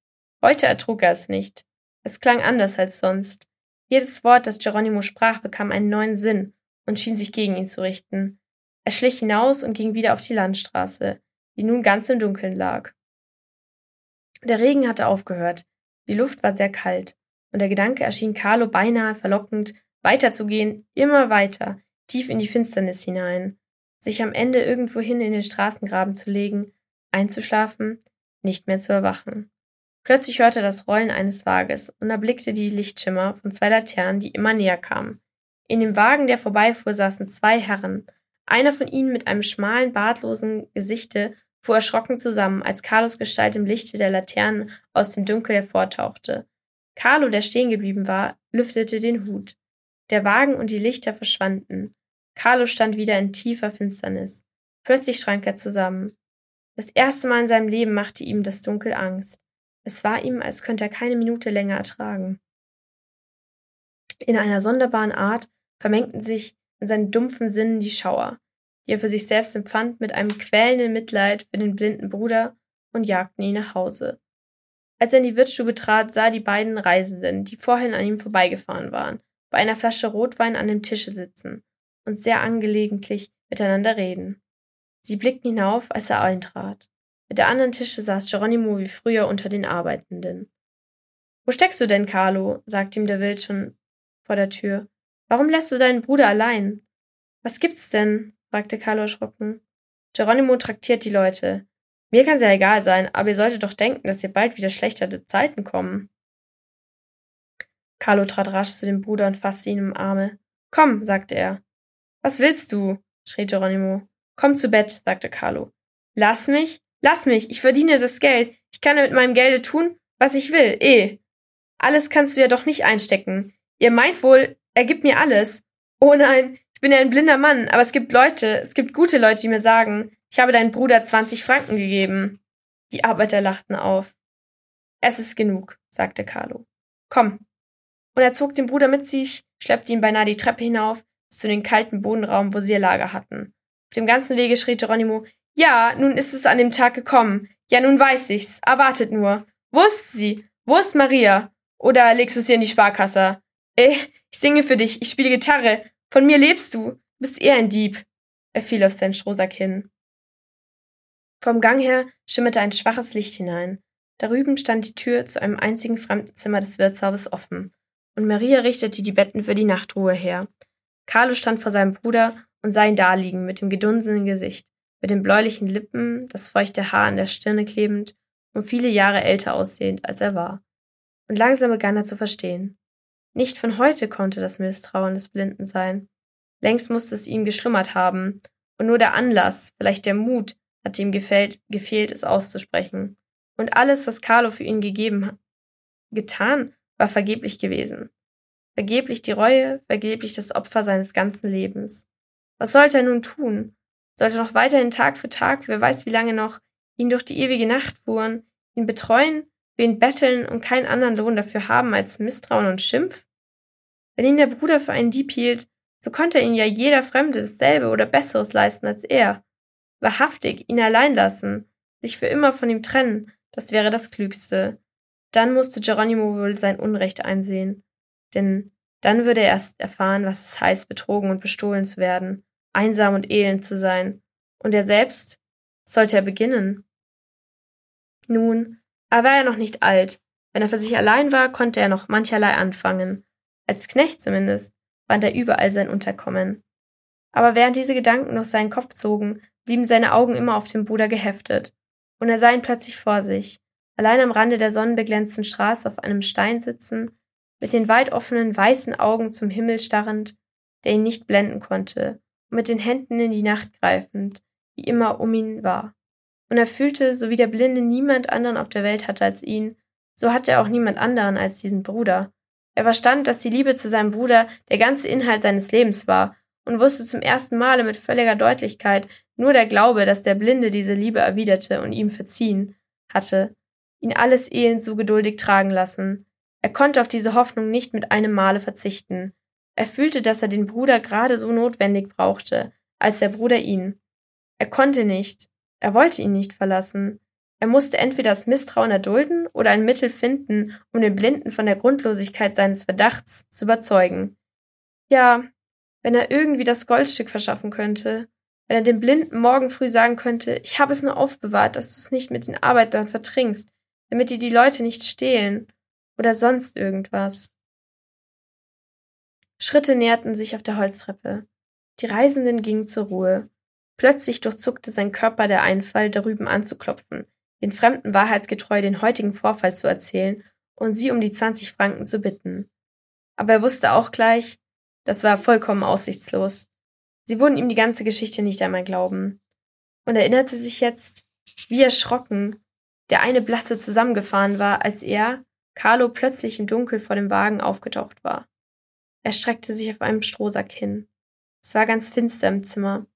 Heute ertrug er es nicht. Es klang anders als sonst. Jedes Wort, das Geronimo sprach, bekam einen neuen Sinn und schien sich gegen ihn zu richten. Er schlich hinaus und ging wieder auf die Landstraße, die nun ganz im Dunkeln lag. Der Regen hatte aufgehört, die Luft war sehr kalt, und der Gedanke erschien Carlo beinahe verlockend, weiterzugehen, immer weiter, tief in die Finsternis hinein, sich am Ende irgendwohin in den Straßengraben zu legen, einzuschlafen, nicht mehr zu erwachen. Plötzlich hörte er das Rollen eines Wages und erblickte die Lichtschimmer von zwei Laternen, die immer näher kamen. In dem Wagen, der vorbeifuhr, saßen zwei Herren. Einer von ihnen mit einem schmalen, bartlosen Gesichte fuhr erschrocken zusammen, als Carlos Gestalt im Lichte der Laternen aus dem Dunkel hervortauchte. Carlo, der stehen geblieben war, lüftete den Hut. Der Wagen und die Lichter verschwanden. Carlo stand wieder in tiefer Finsternis. Plötzlich schrank er zusammen. Das erste Mal in seinem Leben machte ihm das Dunkel Angst. Es war ihm, als könnte er keine Minute länger ertragen. In einer sonderbaren Art vermengten sich in seinen dumpfen Sinnen die Schauer, die er für sich selbst empfand, mit einem quälenden Mitleid für den blinden Bruder und jagten ihn nach Hause. Als er in die Wirtsstube trat, sah er die beiden Reisenden, die vorhin an ihm vorbeigefahren waren, bei einer Flasche Rotwein an dem Tische sitzen und sehr angelegentlich miteinander reden. Sie blickten hinauf, als er eintrat. Mit der anderen Tische saß Geronimo wie früher unter den Arbeitenden. Wo steckst du denn, Carlo? sagte ihm der Wild schon vor der Tür. Warum lässt du deinen Bruder allein? Was gibt's denn? Fragte Carlo erschrocken. Geronimo traktiert die Leute. Mir kann's ja egal sein, aber ihr solltet doch denken, dass hier bald wieder schlechtere Zeiten kommen. Carlo trat rasch zu dem Bruder und fasste ihn im Arme. Komm, sagte er. Was willst du? schrie Geronimo. Komm zu Bett, sagte Carlo. Lass mich, Lass mich, ich verdiene das Geld. Ich kann mit meinem Gelde tun, was ich will, eh. Alles kannst du ja doch nicht einstecken. Ihr meint wohl, er gibt mir alles. Oh nein, bin ja ein blinder Mann, aber es gibt Leute, es gibt gute Leute, die mir sagen, ich habe deinen Bruder 20 Franken gegeben. Die Arbeiter lachten auf. Es ist genug, sagte Carlo. Komm. Und er zog den Bruder mit sich, schleppte ihn beinahe die Treppe hinauf, bis zu den kalten Bodenraum, wo sie ihr Lager hatten. Auf dem ganzen Wege schrie Geronimo, ja, nun ist es an dem Tag gekommen. Ja, nun weiß ich's. Erwartet nur. Wo ist sie? Wo ist Maria? Oder legst du sie in die Sparkasse? Eh, ich singe für dich, ich spiele Gitarre. Von mir lebst du. Bist eher ein Dieb. Er fiel auf sein Strohsack hin. Vom Gang her schimmerte ein schwaches Licht hinein. Darüben stand die Tür zu einem einzigen Fremdenzimmer des Wirtshauses offen, und Maria richtete die Betten für die Nachtruhe her. Carlo stand vor seinem Bruder und sah ihn daliegen mit dem gedunsenen Gesicht mit den bläulichen Lippen, das feuchte Haar an der Stirne klebend und viele Jahre älter aussehend, als er war. Und langsam begann er zu verstehen. Nicht von heute konnte das Misstrauen des Blinden sein. Längst musste es ihm geschlummert haben, und nur der Anlass, vielleicht der Mut, hatte ihm gefällt, gefehlt, es auszusprechen. Und alles, was Carlo für ihn gegeben, getan, war vergeblich gewesen. Vergeblich die Reue, vergeblich das Opfer seines ganzen Lebens. Was sollte er nun tun? sollte noch weiterhin Tag für Tag, wer weiß wie lange noch, ihn durch die ewige Nacht fuhren, ihn betreuen, ihn betteln und keinen anderen Lohn dafür haben als Misstrauen und Schimpf? Wenn ihn der Bruder für einen Dieb hielt, so konnte ihn ja jeder Fremde dasselbe oder Besseres leisten als er. Wahrhaftig, ihn allein lassen, sich für immer von ihm trennen, das wäre das Klügste. Dann musste Geronimo wohl sein Unrecht einsehen, denn dann würde er erst erfahren, was es heißt, betrogen und bestohlen zu werden einsam und elend zu sein. Und er selbst? Sollte er beginnen? Nun, er war ja noch nicht alt. Wenn er für sich allein war, konnte er noch mancherlei anfangen. Als Knecht zumindest fand er überall sein Unterkommen. Aber während diese Gedanken durch seinen Kopf zogen, blieben seine Augen immer auf den Bruder geheftet, und er sah ihn plötzlich vor sich, allein am Rande der sonnenbeglänzten Straße auf einem Stein sitzen, mit den weit offenen weißen Augen zum Himmel starrend, der ihn nicht blenden konnte, mit den Händen in die Nacht greifend, die immer um ihn war. Und er fühlte, so wie der Blinde niemand anderen auf der Welt hatte als ihn, so hatte er auch niemand anderen als diesen Bruder. Er verstand, dass die Liebe zu seinem Bruder der ganze Inhalt seines Lebens war und wusste zum ersten Male mit völliger Deutlichkeit, nur der Glaube, dass der Blinde diese Liebe erwiderte und ihm verziehen hatte, ihn alles Elend so geduldig tragen lassen. Er konnte auf diese Hoffnung nicht mit einem Male verzichten. Er fühlte, dass er den Bruder gerade so notwendig brauchte, als der Bruder ihn. Er konnte nicht, er wollte ihn nicht verlassen. Er musste entweder das Misstrauen erdulden oder ein Mittel finden, um den Blinden von der Grundlosigkeit seines Verdachts zu überzeugen. Ja, wenn er irgendwie das Goldstück verschaffen könnte. Wenn er dem Blinden morgen früh sagen könnte, ich habe es nur aufbewahrt, dass du es nicht mit den Arbeitern vertrinkst, damit dir die Leute nicht stehlen oder sonst irgendwas. Schritte näherten sich auf der Holztreppe. Die Reisenden gingen zur Ruhe. Plötzlich durchzuckte sein Körper der Einfall, darüben anzuklopfen, den Fremden wahrheitsgetreu den heutigen Vorfall zu erzählen und sie um die zwanzig Franken zu bitten. Aber er wusste auch gleich, das war vollkommen aussichtslos. Sie würden ihm die ganze Geschichte nicht einmal glauben. Und erinnerte sich jetzt, wie erschrocken der eine Blatte zusammengefahren war, als er, Carlo, plötzlich im Dunkel vor dem Wagen aufgetaucht war. Er streckte sich auf einem Strohsack hin. Es war ganz finster im Zimmer.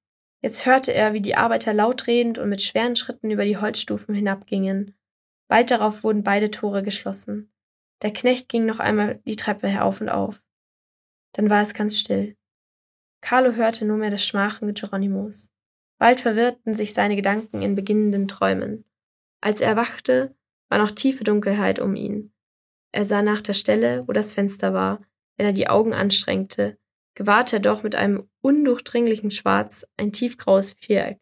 Jetzt hörte er, wie die Arbeiter laut redend und mit schweren Schritten über die Holzstufen hinabgingen. Bald darauf wurden beide Tore geschlossen. Der Knecht ging noch einmal die Treppe herauf und auf. Dann war es ganz still. Carlo hörte nur mehr das Schmachen Geronimos. Bald verwirrten sich seine Gedanken in beginnenden Träumen. Als er erwachte, war noch tiefe Dunkelheit um ihn. Er sah nach der Stelle, wo das Fenster war, wenn er die Augen anstrengte, gewahrte er doch mit einem undurchdringlichen Schwarz ein tiefgraues Viereck.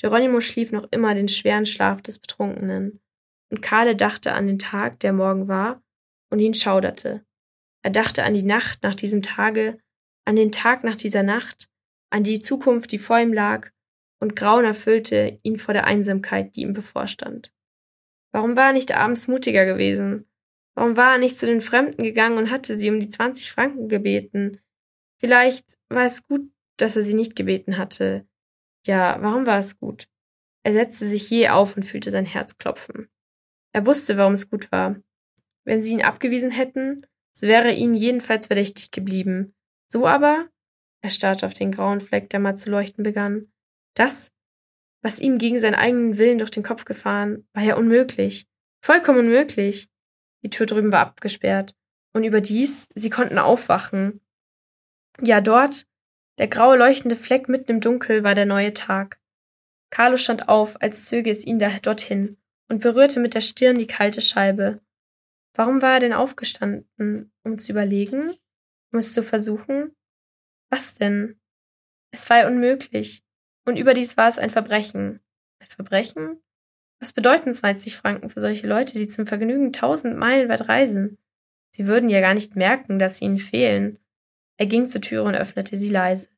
Geronimo schlief noch immer den schweren Schlaf des Betrunkenen, und Karle dachte an den Tag, der morgen war, und ihn schauderte. Er dachte an die Nacht nach diesem Tage, an den Tag nach dieser Nacht, an die Zukunft, die vor ihm lag, und Grauen erfüllte ihn vor der Einsamkeit, die ihm bevorstand. Warum war er nicht abends mutiger gewesen? Warum war er nicht zu den Fremden gegangen und hatte sie um die zwanzig Franken gebeten? Vielleicht war es gut, dass er sie nicht gebeten hatte. Ja, warum war es gut? Er setzte sich je auf und fühlte sein Herz klopfen. Er wusste, warum es gut war. Wenn sie ihn abgewiesen hätten, so wäre er ihnen jedenfalls verdächtig geblieben. So aber, er starrte auf den grauen Fleck, der mal zu leuchten begann, das, was ihm gegen seinen eigenen Willen durch den Kopf gefahren, war ja unmöglich. Vollkommen unmöglich. Die Tür drüben war abgesperrt. Und überdies, sie konnten aufwachen. Ja, dort, der graue leuchtende Fleck mitten im Dunkel, war der neue Tag. Carlo stand auf, als zöge es ihn da dorthin, und berührte mit der Stirn die kalte Scheibe. Warum war er denn aufgestanden? Um zu überlegen? Um es zu versuchen? Was denn? Es war ja unmöglich. Und überdies war es ein Verbrechen. Ein Verbrechen? Was bedeuten 20 Franken für solche Leute, die zum Vergnügen tausend Meilen weit reisen? Sie würden ja gar nicht merken, dass sie ihnen fehlen. Er ging zur Türe und öffnete sie leise.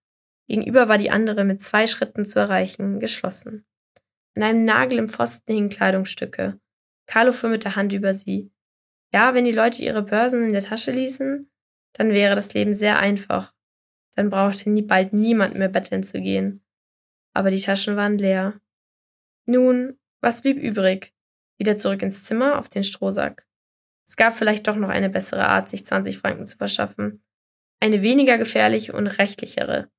Gegenüber war die andere mit zwei Schritten zu erreichen, geschlossen. An einem Nagel im Pfosten hingen Kleidungsstücke. Carlo fuhr mit der Hand über sie. Ja, wenn die Leute ihre Börsen in der Tasche ließen, dann wäre das Leben sehr einfach. Dann brauchte nie bald niemand mehr betteln zu gehen aber die Taschen waren leer. Nun, was blieb übrig? Wieder zurück ins Zimmer auf den Strohsack. Es gab vielleicht doch noch eine bessere Art, sich 20 Franken zu verschaffen. Eine weniger gefährliche und rechtlichere.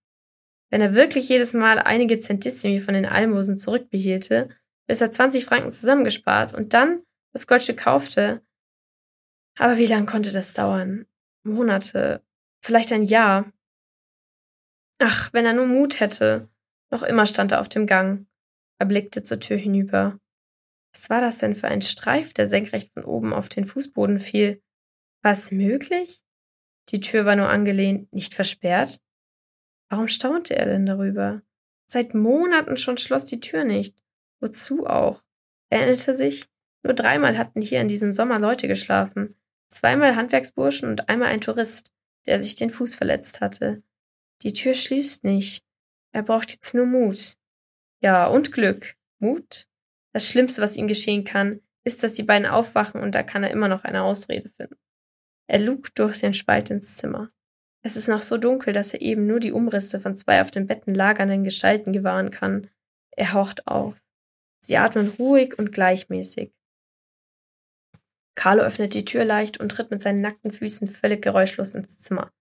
Wenn er wirklich jedes Mal einige Centissimi von den Almosen zurückbehielte, bis er 20 Franken zusammengespart und dann das Goldstück kaufte. Aber wie lang konnte das dauern? Monate, vielleicht ein Jahr. Ach, wenn er nur Mut hätte. Noch immer stand er auf dem Gang. Er blickte zur Tür hinüber. Was war das denn für ein Streif, der senkrecht von oben auf den Fußboden fiel? War es möglich? Die Tür war nur angelehnt, nicht versperrt. Warum staunte er denn darüber? Seit Monaten schon schloss die Tür nicht. Wozu auch? Er erinnerte sich, nur dreimal hatten hier in diesem Sommer Leute geschlafen. Zweimal Handwerksburschen und einmal ein Tourist, der sich den Fuß verletzt hatte. Die Tür schließt nicht. Er braucht jetzt nur Mut. Ja, und Glück. Mut? Das Schlimmste, was ihm geschehen kann, ist, dass die beiden aufwachen und da kann er immer noch eine Ausrede finden. Er lugt durch den Spalt ins Zimmer. Es ist noch so dunkel, dass er eben nur die Umrisse von zwei auf den Betten lagernden Gestalten gewahren kann. Er haucht auf. Sie atmen ruhig und gleichmäßig. Carlo öffnet die Tür leicht und tritt mit seinen nackten Füßen völlig geräuschlos ins Zimmer.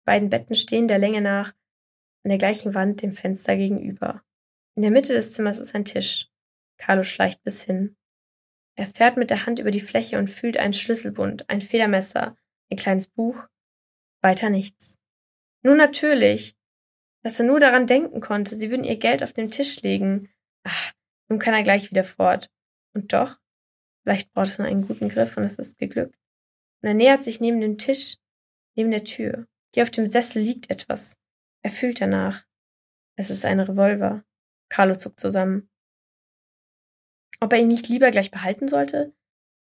Die beiden Betten stehen der Länge nach an der gleichen Wand dem Fenster gegenüber. In der Mitte des Zimmers ist ein Tisch. Carlo schleicht bis hin. Er fährt mit der Hand über die Fläche und fühlt einen Schlüsselbund, ein Federmesser, ein kleines Buch. Weiter nichts. Nun natürlich, dass er nur daran denken konnte, sie würden ihr Geld auf den Tisch legen. Ach, nun kann er gleich wieder fort. Und doch, vielleicht braucht es nur einen guten Griff und es ist geglückt. Und er nähert sich neben dem Tisch, neben der Tür. Hier auf dem Sessel liegt etwas. Er fühlt danach. Es ist ein Revolver. Carlo zuckt zusammen. Ob er ihn nicht lieber gleich behalten sollte?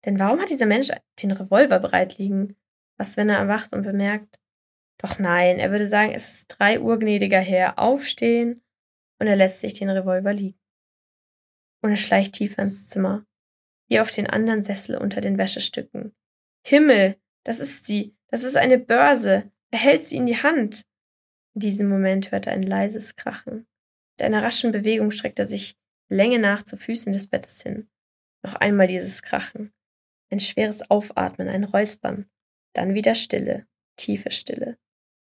Denn warum hat dieser Mensch den Revolver bereit liegen? Was, wenn er erwacht und bemerkt? Doch nein, er würde sagen, es ist drei Uhr gnädiger Herr. Aufstehen. Und er lässt sich den Revolver liegen. Und er schleicht tiefer ins Zimmer. Wie auf den anderen Sessel unter den Wäschestücken. Himmel, das ist sie. Das ist eine Börse. Er hält sie in die Hand. In diesem Moment hört er ein leises Krachen. Mit einer raschen Bewegung streckt er sich Länge nach zu Füßen des Bettes hin. Noch einmal dieses Krachen. Ein schweres Aufatmen, ein Räuspern. Dann wieder Stille, tiefe Stille.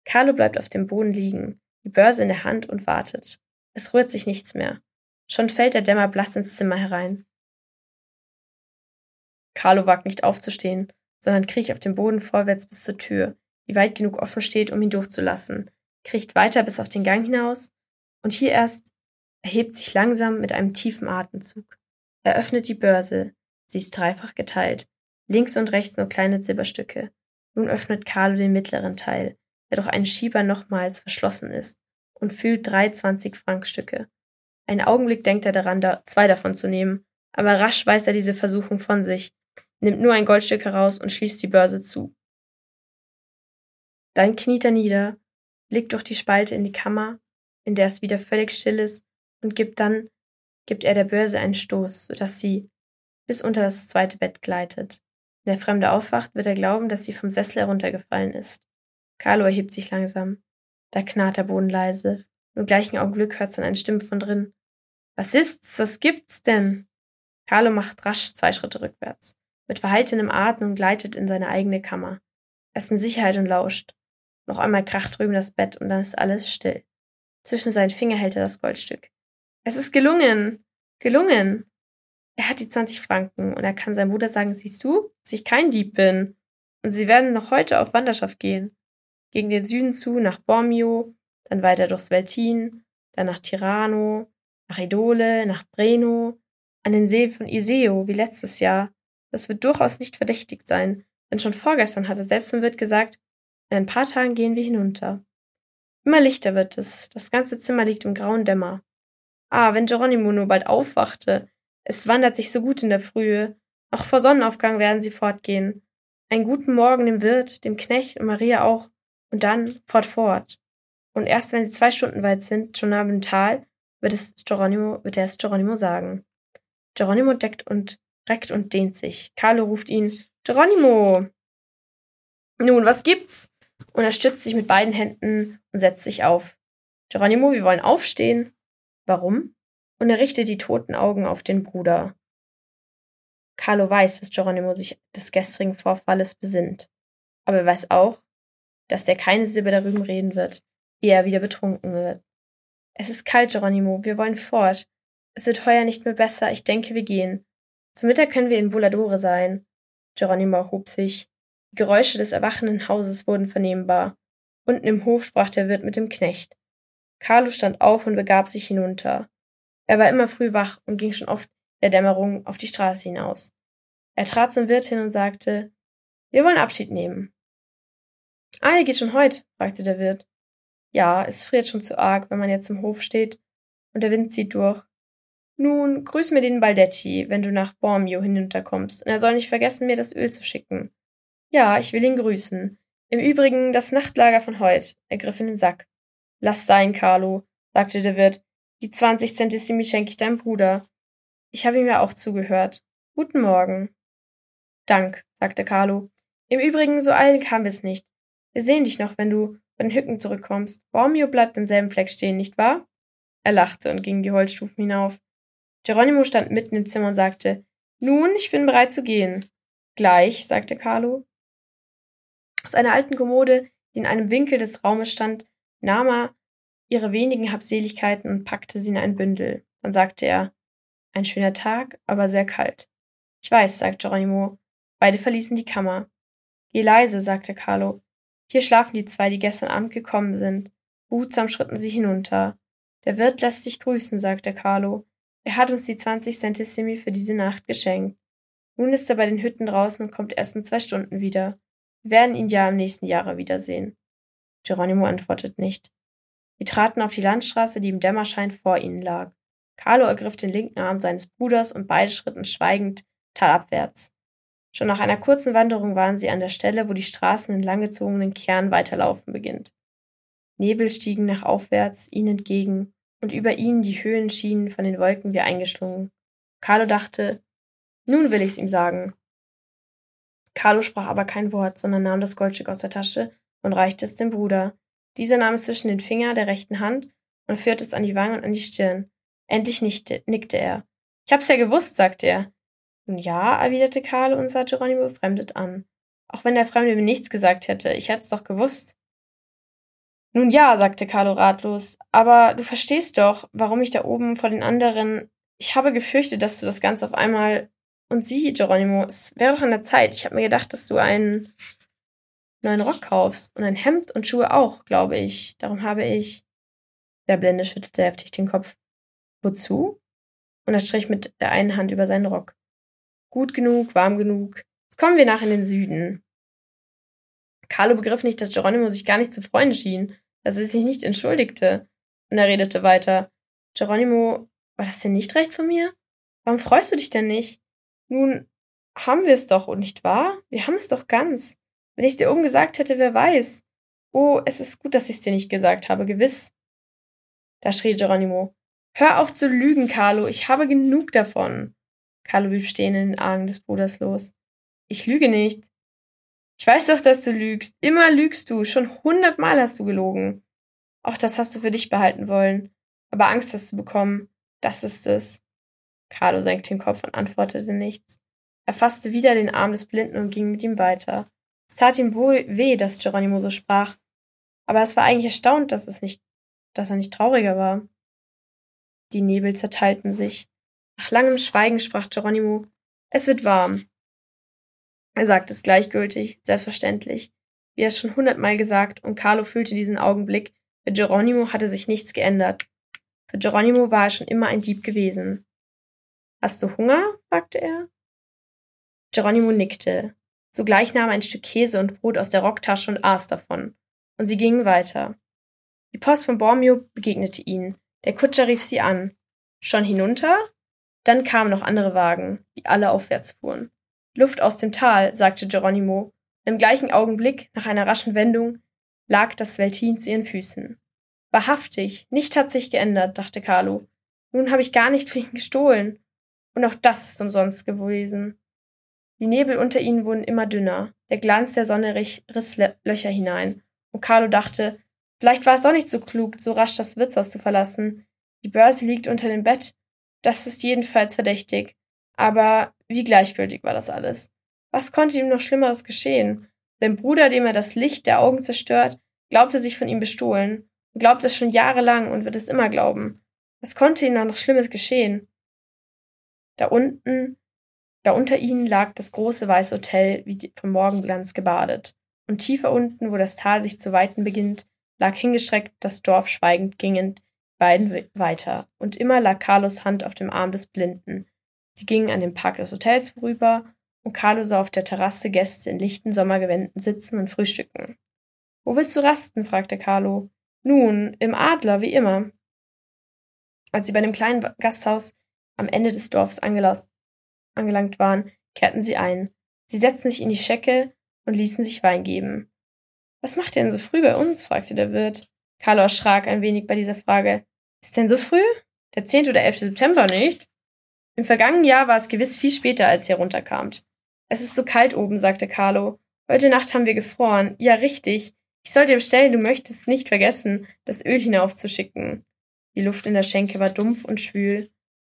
Carlo bleibt auf dem Boden liegen, die Börse in der Hand und wartet. Es rührt sich nichts mehr. Schon fällt der Dämmer blass ins Zimmer herein. Carlo wagt nicht aufzustehen, sondern kriecht auf dem Boden vorwärts bis zur Tür, die weit genug offen steht, um ihn durchzulassen, kriecht weiter bis auf den Gang hinaus, und hier erst erhebt sich langsam mit einem tiefen Atemzug. Er öffnet die Börse, sie ist dreifach geteilt, links und rechts nur kleine Silberstücke. Nun öffnet Carlo den mittleren Teil, der durch einen Schieber nochmals verschlossen ist, und fühlt drei Zwanzig-Franc-Stücke. Einen Augenblick denkt er daran, da zwei davon zu nehmen, aber rasch weist er diese Versuchung von sich, nimmt nur ein Goldstück heraus und schließt die Börse zu. Dann kniet er nieder, blickt durch die Spalte in die Kammer, in der es wieder völlig still ist, und gibt dann, gibt er der Börse einen Stoß, sodass sie bis unter das zweite Bett gleitet. Wenn der Fremde aufwacht, wird er glauben, dass sie vom Sessel heruntergefallen ist. Carlo erhebt sich langsam. Da knarrt der Boden leise. Im gleichen Augenblick hört man eine Stimme von drin. Was ist's? Was gibt's denn? Carlo macht rasch zwei Schritte rückwärts. Mit verhaltenem Atem und gleitet in seine eigene Kammer. Er ist in Sicherheit und lauscht. Noch einmal kracht drüben das Bett und dann ist alles still. Zwischen seinen Fingern hält er das Goldstück. Es ist gelungen! Gelungen! Er hat die 20 Franken und er kann seinem Bruder sagen, siehst du, dass ich kein Dieb bin. Und sie werden noch heute auf Wanderschaft gehen. Gegen den Süden zu, nach Bormio, dann weiter durchs Veltin, dann nach Tirano, nach Idole, nach Breno, an den See von Iseo, wie letztes Jahr. Das wird durchaus nicht verdächtig sein, denn schon vorgestern hat er selbst vom Wirt gesagt, in ein paar Tagen gehen wir hinunter. Immer lichter wird es, das ganze Zimmer liegt im grauen Dämmer. Ah, wenn Geronimo nur bald aufwachte. Es wandert sich so gut in der Frühe. Auch vor Sonnenaufgang werden sie fortgehen. Einen guten Morgen dem Wirt, dem Knecht und Maria auch, und dann fort fort. Und erst wenn sie zwei Stunden weit sind, schon am Tal, wird es Geronimo, wird er es Geronimo sagen. Geronimo deckt und reckt und dehnt sich. Carlo ruft ihn, Geronimo! Nun, was gibt's? Und er stützt sich mit beiden Händen und setzt sich auf. Geronimo, wir wollen aufstehen. Warum? Und er richtet die toten Augen auf den Bruder. Carlo weiß, dass Geronimo sich des gestrigen Vorfalles besinnt. Aber er weiß auch, dass er keine Silbe darüber reden wird, ehe er wieder betrunken wird. Es ist kalt, Geronimo, wir wollen fort. Es wird heuer nicht mehr besser, ich denke, wir gehen. Zum Mittag können wir in Buladore sein. Geronimo erhob sich. Die Geräusche des erwachenden Hauses wurden vernehmbar. Unten im Hof sprach der Wirt mit dem Knecht. Carlo stand auf und begab sich hinunter. Er war immer früh wach und ging schon oft der Dämmerung auf die Straße hinaus. Er trat zum Wirt hin und sagte, wir wollen Abschied nehmen. Ah, ihr geht schon heut? fragte der Wirt. Ja, es friert schon zu arg, wenn man jetzt im Hof steht und der Wind zieht durch. Nun, grüß mir den Baldetti, wenn du nach Bormio hinunterkommst, und er soll nicht vergessen, mir das Öl zu schicken. Ja, ich will ihn grüßen. Im Übrigen das Nachtlager von heut. Er griff in den Sack. Lass sein, Carlo, sagte der Wirt. Die zwanzig Centissimi schenke ich deinem Bruder. Ich habe ihm ja auch zugehört. Guten Morgen. Dank, sagte Carlo. Im Übrigen, so eilig haben es nicht. Wir sehen dich noch, wenn du den Hücken zurückkommst. Bormio bleibt im selben Fleck stehen, nicht wahr? Er lachte und ging die Holzstufen hinauf. Geronimo stand mitten im Zimmer und sagte, nun, ich bin bereit zu gehen. Gleich, sagte Carlo. Aus einer alten Kommode, die in einem Winkel des Raumes stand, nahm er ihre wenigen Habseligkeiten und packte sie in ein Bündel. Dann sagte er, ein schöner Tag, aber sehr kalt. Ich weiß, sagte Geronimo. Beide verließen die Kammer. Geh leise, sagte Carlo. Hier schlafen die zwei, die gestern Abend gekommen sind. Behutsam schritten sie hinunter. Der Wirt lässt sich grüßen, sagte Carlo. Er hat uns die zwanzig Centissimi für diese Nacht geschenkt. Nun ist er bei den Hütten draußen und kommt erst in zwei Stunden wieder. Wir werden ihn ja im nächsten Jahre wiedersehen. Geronimo antwortet nicht. Sie traten auf die Landstraße, die im Dämmerschein vor ihnen lag. Carlo ergriff den linken Arm seines Bruders und beide schritten schweigend talabwärts. Schon nach einer kurzen Wanderung waren sie an der Stelle, wo die Straßen in langgezogenen Kern weiterlaufen beginnt. Nebel stiegen nach aufwärts ihnen entgegen, und über ihnen die Höhen schienen von den Wolken wie eingeschlungen. Carlo dachte, nun will ich's ihm sagen. Carlo sprach aber kein Wort, sondern nahm das Goldstück aus der Tasche und reichte es dem Bruder. Dieser nahm es zwischen den Finger der rechten Hand und führte es an die Wange und an die Stirn. Endlich nickte, er. Ich hab's ja gewusst, sagte er. Nun ja, erwiderte Carlo und sah Geronimo befremdet an. Auch wenn der Fremde mir nichts gesagt hätte, ich hätt's doch gewusst. Nun ja, sagte Carlo ratlos, aber du verstehst doch, warum ich da oben vor den anderen. Ich habe gefürchtet, dass du das Ganze auf einmal. Und sieh, Geronimo, es wäre doch an der Zeit. Ich habe mir gedacht, dass du einen neuen Rock kaufst und ein Hemd und Schuhe auch, glaube ich. Darum habe ich. Der Blinde schüttelte heftig den Kopf. Wozu? Und er strich mit der einen Hand über seinen Rock. Gut genug, warm genug. Jetzt kommen wir nach in den Süden. Carlo begriff nicht, dass Geronimo sich gar nicht zu freuen schien dass er sich nicht entschuldigte. Und er redete weiter. Geronimo, war das denn nicht recht von mir? Warum freust du dich denn nicht? Nun, haben wir es doch, und nicht wahr? Wir haben es doch ganz. Wenn ich es dir oben gesagt hätte, wer weiß. Oh, es ist gut, dass ich es dir nicht gesagt habe, gewiss. Da schrie Geronimo. Hör auf zu lügen, Carlo, ich habe genug davon. Carlo blieb stehen in den Argen des Bruders los. Ich lüge nicht. Ich weiß doch, dass du lügst. Immer lügst du. Schon hundertmal hast du gelogen. Auch das hast du für dich behalten wollen. Aber Angst hast du bekommen. Das ist es. Carlo senkte den Kopf und antwortete nichts. Er fasste wieder den Arm des Blinden und ging mit ihm weiter. Es tat ihm wohl weh, dass Geronimo so sprach. Aber es war eigentlich erstaunt, dass es nicht, dass er nicht trauriger war. Die Nebel zerteilten sich. Nach langem Schweigen sprach Geronimo, es wird warm. Er sagte es gleichgültig, selbstverständlich, wie er es schon hundertmal gesagt, und Carlo fühlte diesen Augenblick, für Geronimo hatte sich nichts geändert. Für Geronimo war er schon immer ein Dieb gewesen. Hast du Hunger? fragte er. Geronimo nickte. Sogleich nahm er ein Stück Käse und Brot aus der Rocktasche und aß davon. Und sie gingen weiter. Die Post von Bormio begegnete ihnen. Der Kutscher rief sie an. Schon hinunter? Dann kamen noch andere Wagen, die alle aufwärts fuhren. Luft aus dem Tal, sagte Geronimo. Im gleichen Augenblick, nach einer raschen Wendung, lag das Veltin zu ihren Füßen. Wahrhaftig, nichts hat sich geändert, dachte Carlo. Nun habe ich gar nicht für ihn gestohlen. Und auch das ist umsonst gewesen. Die Nebel unter ihnen wurden immer dünner. Der Glanz der Sonne riss Löcher hinein. Und Carlo dachte, vielleicht war es doch nicht so klug, so rasch das Wirtshaus zu verlassen. Die Börse liegt unter dem Bett. Das ist jedenfalls verdächtig. Aber wie gleichgültig war das alles? Was konnte ihm noch Schlimmeres geschehen? Sein Bruder, dem er das Licht der Augen zerstört, glaubte sich von ihm bestohlen und glaubt es schon jahrelang und wird es immer glauben. Was konnte ihm noch Schlimmes geschehen? Da unten, da unter ihnen lag das große weiße Hotel wie vom Morgenglanz gebadet. Und tiefer unten, wo das Tal sich zu weiten beginnt, lag hingestreckt das Dorf schweigend gingend beiden weiter. Und immer lag Carlos Hand auf dem Arm des Blinden, Sie gingen an dem Park des Hotels vorüber und Carlo sah auf der Terrasse Gäste in lichten Sommergewänden sitzen und frühstücken. Wo willst du rasten? fragte Carlo. Nun, im Adler, wie immer. Als sie bei dem kleinen Gasthaus am Ende des Dorfes angelangt waren, kehrten sie ein. Sie setzten sich in die Schecke und ließen sich Wein geben. Was macht ihr denn so früh bei uns? fragte der Wirt. Carlo erschrak ein wenig bei dieser Frage. Ist denn so früh? Der 10. oder 11. September nicht? Im vergangenen Jahr war es gewiss viel später, als ihr runterkamt. Es ist so kalt oben, sagte Carlo. Heute Nacht haben wir gefroren. Ja, richtig. Ich soll dir bestellen, du möchtest nicht vergessen, das Öl hinaufzuschicken. Die Luft in der Schenke war dumpf und schwül.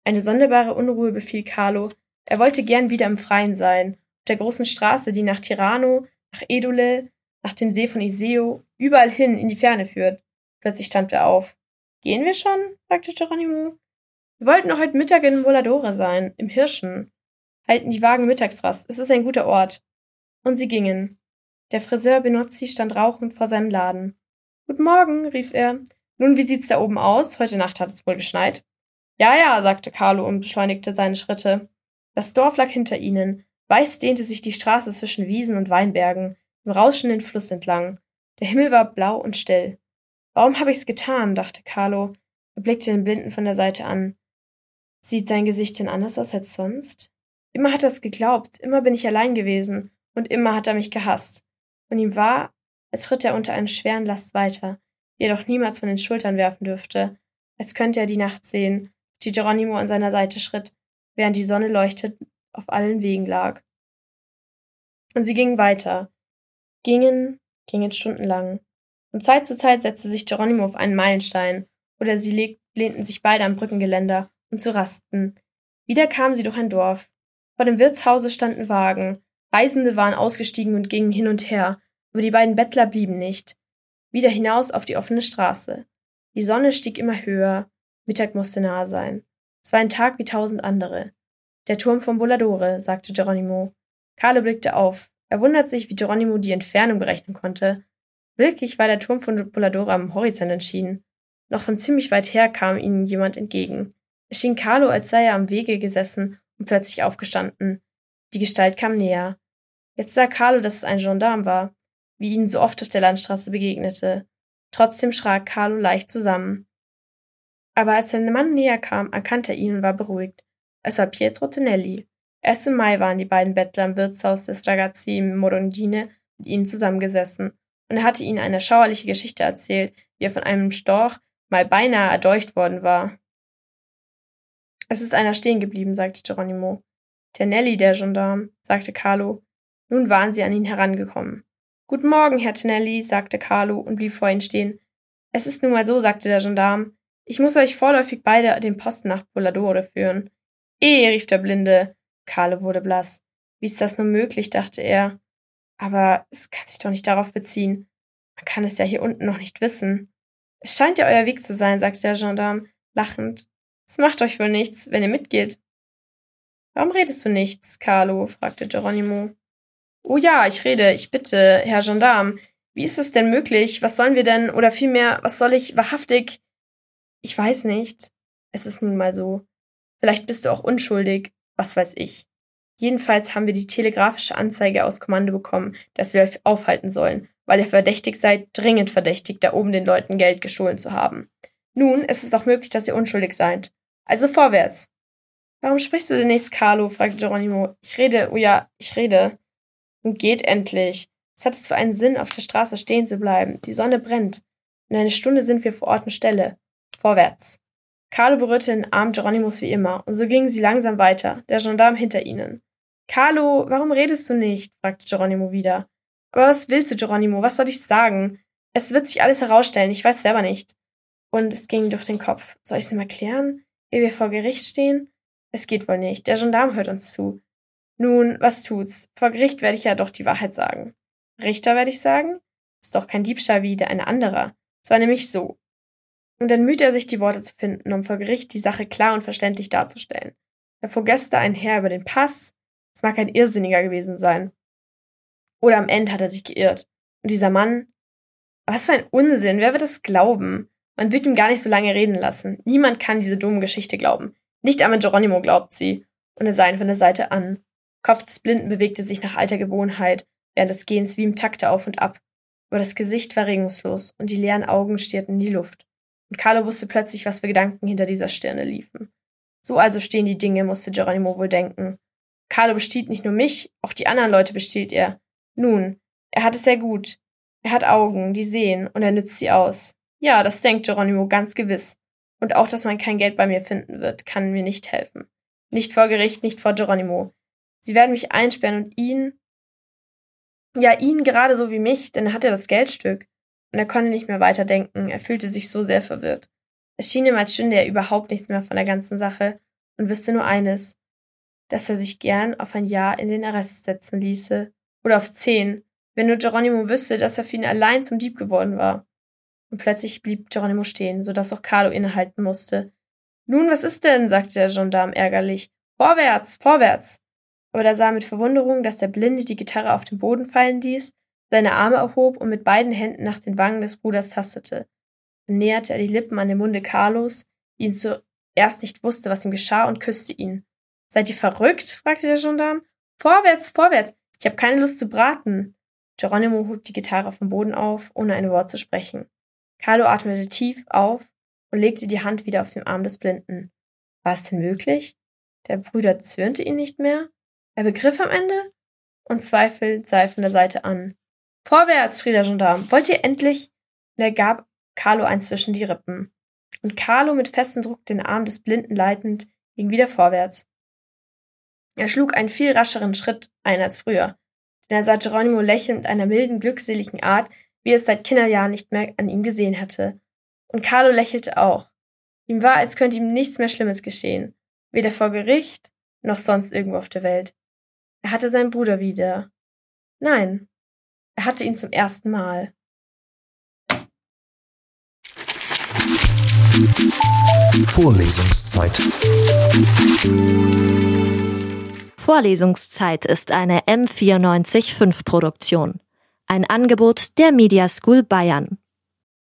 Eine sonderbare Unruhe befiel Carlo. Er wollte gern wieder im Freien sein, auf der großen Straße, die nach Tirano, nach Edule, nach dem See von Iseo, überall hin in die Ferne führt. Plötzlich stand er auf. Gehen wir schon? fragte Geronimo. Wir wollten noch heute Mittag in Voladore sein, im Hirschen. Halten die Wagen Mittagsrast, es ist ein guter Ort. Und sie gingen. Der Friseur Benozzi stand rauchend vor seinem Laden. Guten Morgen, rief er. Nun, wie sieht's da oben aus? Heute Nacht hat es wohl geschneit. Ja, ja, sagte Carlo und beschleunigte seine Schritte. Das Dorf lag hinter ihnen. Weiß dehnte sich die Straße zwischen Wiesen und Weinbergen, im rauschenden Fluss entlang. Der Himmel war blau und still. Warum habe ich's getan? dachte Carlo. Er blickte den Blinden von der Seite an. Sieht sein Gesicht denn anders aus als sonst? Immer hat er es geglaubt, immer bin ich allein gewesen, und immer hat er mich gehasst. Und ihm war, als schritt er unter einer schweren Last weiter, die er doch niemals von den Schultern werfen dürfte, als könnte er die Nacht sehen, die Geronimo an seiner Seite schritt, während die Sonne leuchtet auf allen Wegen lag. Und sie gingen weiter, gingen, gingen stundenlang. Von Zeit zu Zeit setzte sich Geronimo auf einen Meilenstein, oder sie lehnten sich beide am Brückengeländer, um zu rasten. Wieder kamen sie durch ein Dorf. Vor dem Wirtshause standen Wagen. Reisende waren ausgestiegen und gingen hin und her, aber die beiden Bettler blieben nicht. Wieder hinaus auf die offene Straße. Die Sonne stieg immer höher. Mittag musste nahe sein. Es war ein Tag wie tausend andere. Der Turm von Bolladore, sagte Geronimo. Carlo blickte auf. Er wundert sich, wie Geronimo die Entfernung berechnen konnte. Wirklich war der Turm von Bolladore am Horizont entschieden. Noch von ziemlich weit her kam ihnen jemand entgegen. Es schien Carlo, als sei er am Wege gesessen und plötzlich aufgestanden. Die Gestalt kam näher. Jetzt sah Carlo, dass es ein Gendarm war, wie ihnen so oft auf der Landstraße begegnete. Trotzdem schrak Carlo leicht zusammen. Aber als der Mann näher kam, erkannte er ihn und war beruhigt. Es war Pietro Tonelli. Erst im Mai waren die beiden Bettler im Wirtshaus des Ragazzi Morondine mit ihnen zusammengesessen, und er hatte ihnen eine schauerliche Geschichte erzählt, wie er von einem Storch mal beinahe erdolcht worden war. Es ist einer stehen geblieben, sagte Geronimo. Ternelli, der Gendarm, sagte Carlo. Nun waren sie an ihn herangekommen. Guten Morgen, Herr Ternelli, sagte Carlo und blieb vor ihm stehen. Es ist nun mal so, sagte der Gendarm. Ich muss euch vorläufig beide den Posten nach Polladore führen. Eh, rief der Blinde. Carlo wurde blass. Wie ist das nur möglich, dachte er. Aber es kann sich doch nicht darauf beziehen. Man kann es ja hier unten noch nicht wissen. Es scheint ja euer Weg zu sein, sagte der Gendarm, lachend. Es macht euch wohl nichts, wenn ihr mitgeht. Warum redest du nichts, Carlo? fragte Geronimo. Oh ja, ich rede, ich bitte, Herr Gendarm. Wie ist es denn möglich? Was sollen wir denn, oder vielmehr, was soll ich wahrhaftig? Ich weiß nicht. Es ist nun mal so. Vielleicht bist du auch unschuldig. Was weiß ich. Jedenfalls haben wir die telegrafische Anzeige aus Kommando bekommen, dass wir euch aufhalten sollen, weil ihr verdächtigt seid, dringend verdächtigt, da oben den Leuten Geld gestohlen zu haben. Nun ist es auch möglich, dass ihr unschuldig seid. Also vorwärts. Warum sprichst du denn nichts, Carlo? fragte Geronimo. Ich rede, oh ja, ich rede. Nun geht endlich. Was hat es für einen Sinn, auf der Straße stehen zu bleiben? Die Sonne brennt. In einer Stunde sind wir vor Ort und Stelle. Vorwärts. Carlo berührte den Arm Geronimos wie immer, und so gingen sie langsam weiter, der Gendarm hinter ihnen. Carlo, warum redest du nicht? fragte Geronimo wieder. Aber was willst du, Geronimo? Was soll ich sagen? Es wird sich alles herausstellen, ich weiß selber nicht. Und es ging durch den Kopf. Soll ich es ihm erklären? Ehe wir vor Gericht stehen? Es geht wohl nicht. Der Gendarm hört uns zu. Nun, was tut's? Vor Gericht werde ich ja doch die Wahrheit sagen. Richter werde ich sagen? Ist doch kein Diebstahl wie der eine anderer. Es war nämlich so. Und dann mühte er sich die Worte zu finden, um vor Gericht die Sache klar und verständlich darzustellen. Da fuhr gestern ein Herr über den Pass. Es mag ein Irrsinniger gewesen sein. Oder am Ende hat er sich geirrt. Und dieser Mann, was für ein Unsinn, wer wird das glauben? Man wird ihm gar nicht so lange reden lassen. Niemand kann diese dumme Geschichte glauben. Nicht einmal Geronimo glaubt sie. Und er sah ihn von der Seite an. Kopf des Blinden bewegte sich nach alter Gewohnheit, während des Gehens wie im Takte auf und ab. Aber das Gesicht war regungslos und die leeren Augen stierten in die Luft. Und Carlo wusste plötzlich, was für Gedanken hinter dieser Stirne liefen. So also stehen die Dinge, musste Geronimo wohl denken. Carlo bestiehlt nicht nur mich, auch die anderen Leute bestiehlt er. Nun, er hat es sehr gut. Er hat Augen, die sehen, und er nützt sie aus. Ja, das denkt Geronimo ganz gewiss. Und auch, dass man kein Geld bei mir finden wird, kann mir nicht helfen. Nicht vor Gericht, nicht vor Geronimo. Sie werden mich einsperren und ihn, ja, ihn gerade so wie mich, denn er hat ja das Geldstück. Und er konnte nicht mehr weiterdenken, er fühlte sich so sehr verwirrt. Es schien ihm, als stünde er überhaupt nichts mehr von der ganzen Sache und wüsste nur eines, dass er sich gern auf ein Jahr in den Arrest setzen ließe. Oder auf zehn, wenn nur Geronimo wüsste, dass er für ihn allein zum Dieb geworden war. Und plötzlich blieb Geronimo stehen, so dass auch Carlo innehalten musste. Nun, was ist denn? sagte der Gendarm ärgerlich. Vorwärts, vorwärts! Aber da sah er mit Verwunderung, dass der Blinde die Gitarre auf den Boden fallen ließ, seine Arme erhob und mit beiden Händen nach den Wangen des Bruders tastete. Dann näherte er die Lippen an den Munde Carlos, die ihn zuerst nicht wusste, was ihm geschah, und küsste ihn. Seid ihr verrückt? fragte der Gendarm. Vorwärts, vorwärts! Ich habe keine Lust zu braten. Geronimo hob die Gitarre vom Boden auf, ohne ein Wort zu sprechen. Carlo atmete tief auf und legte die Hand wieder auf den Arm des Blinden. War es denn möglich? Der Bruder zürnte ihn nicht mehr? Er begriff am Ende? Und Zweifel sah er von der Seite an. Vorwärts, schrie der Gendarm. Wollt ihr endlich? Und er gab Carlo ein zwischen die Rippen. Und Carlo mit festem Druck den Arm des Blinden leitend ging wieder vorwärts. Er schlug einen viel rascheren Schritt ein als früher, denn er sah Geronimo lächeln mit einer milden, glückseligen Art, wie er es seit Kinderjahren nicht mehr an ihm gesehen hatte. Und Carlo lächelte auch. Ihm war, als könnte ihm nichts mehr Schlimmes geschehen, weder vor Gericht noch sonst irgendwo auf der Welt. Er hatte seinen Bruder wieder. Nein, hatte ihn zum ersten Mal. Vorlesungszeit. Vorlesungszeit ist eine M945 Produktion. Ein Angebot der Media School Bayern.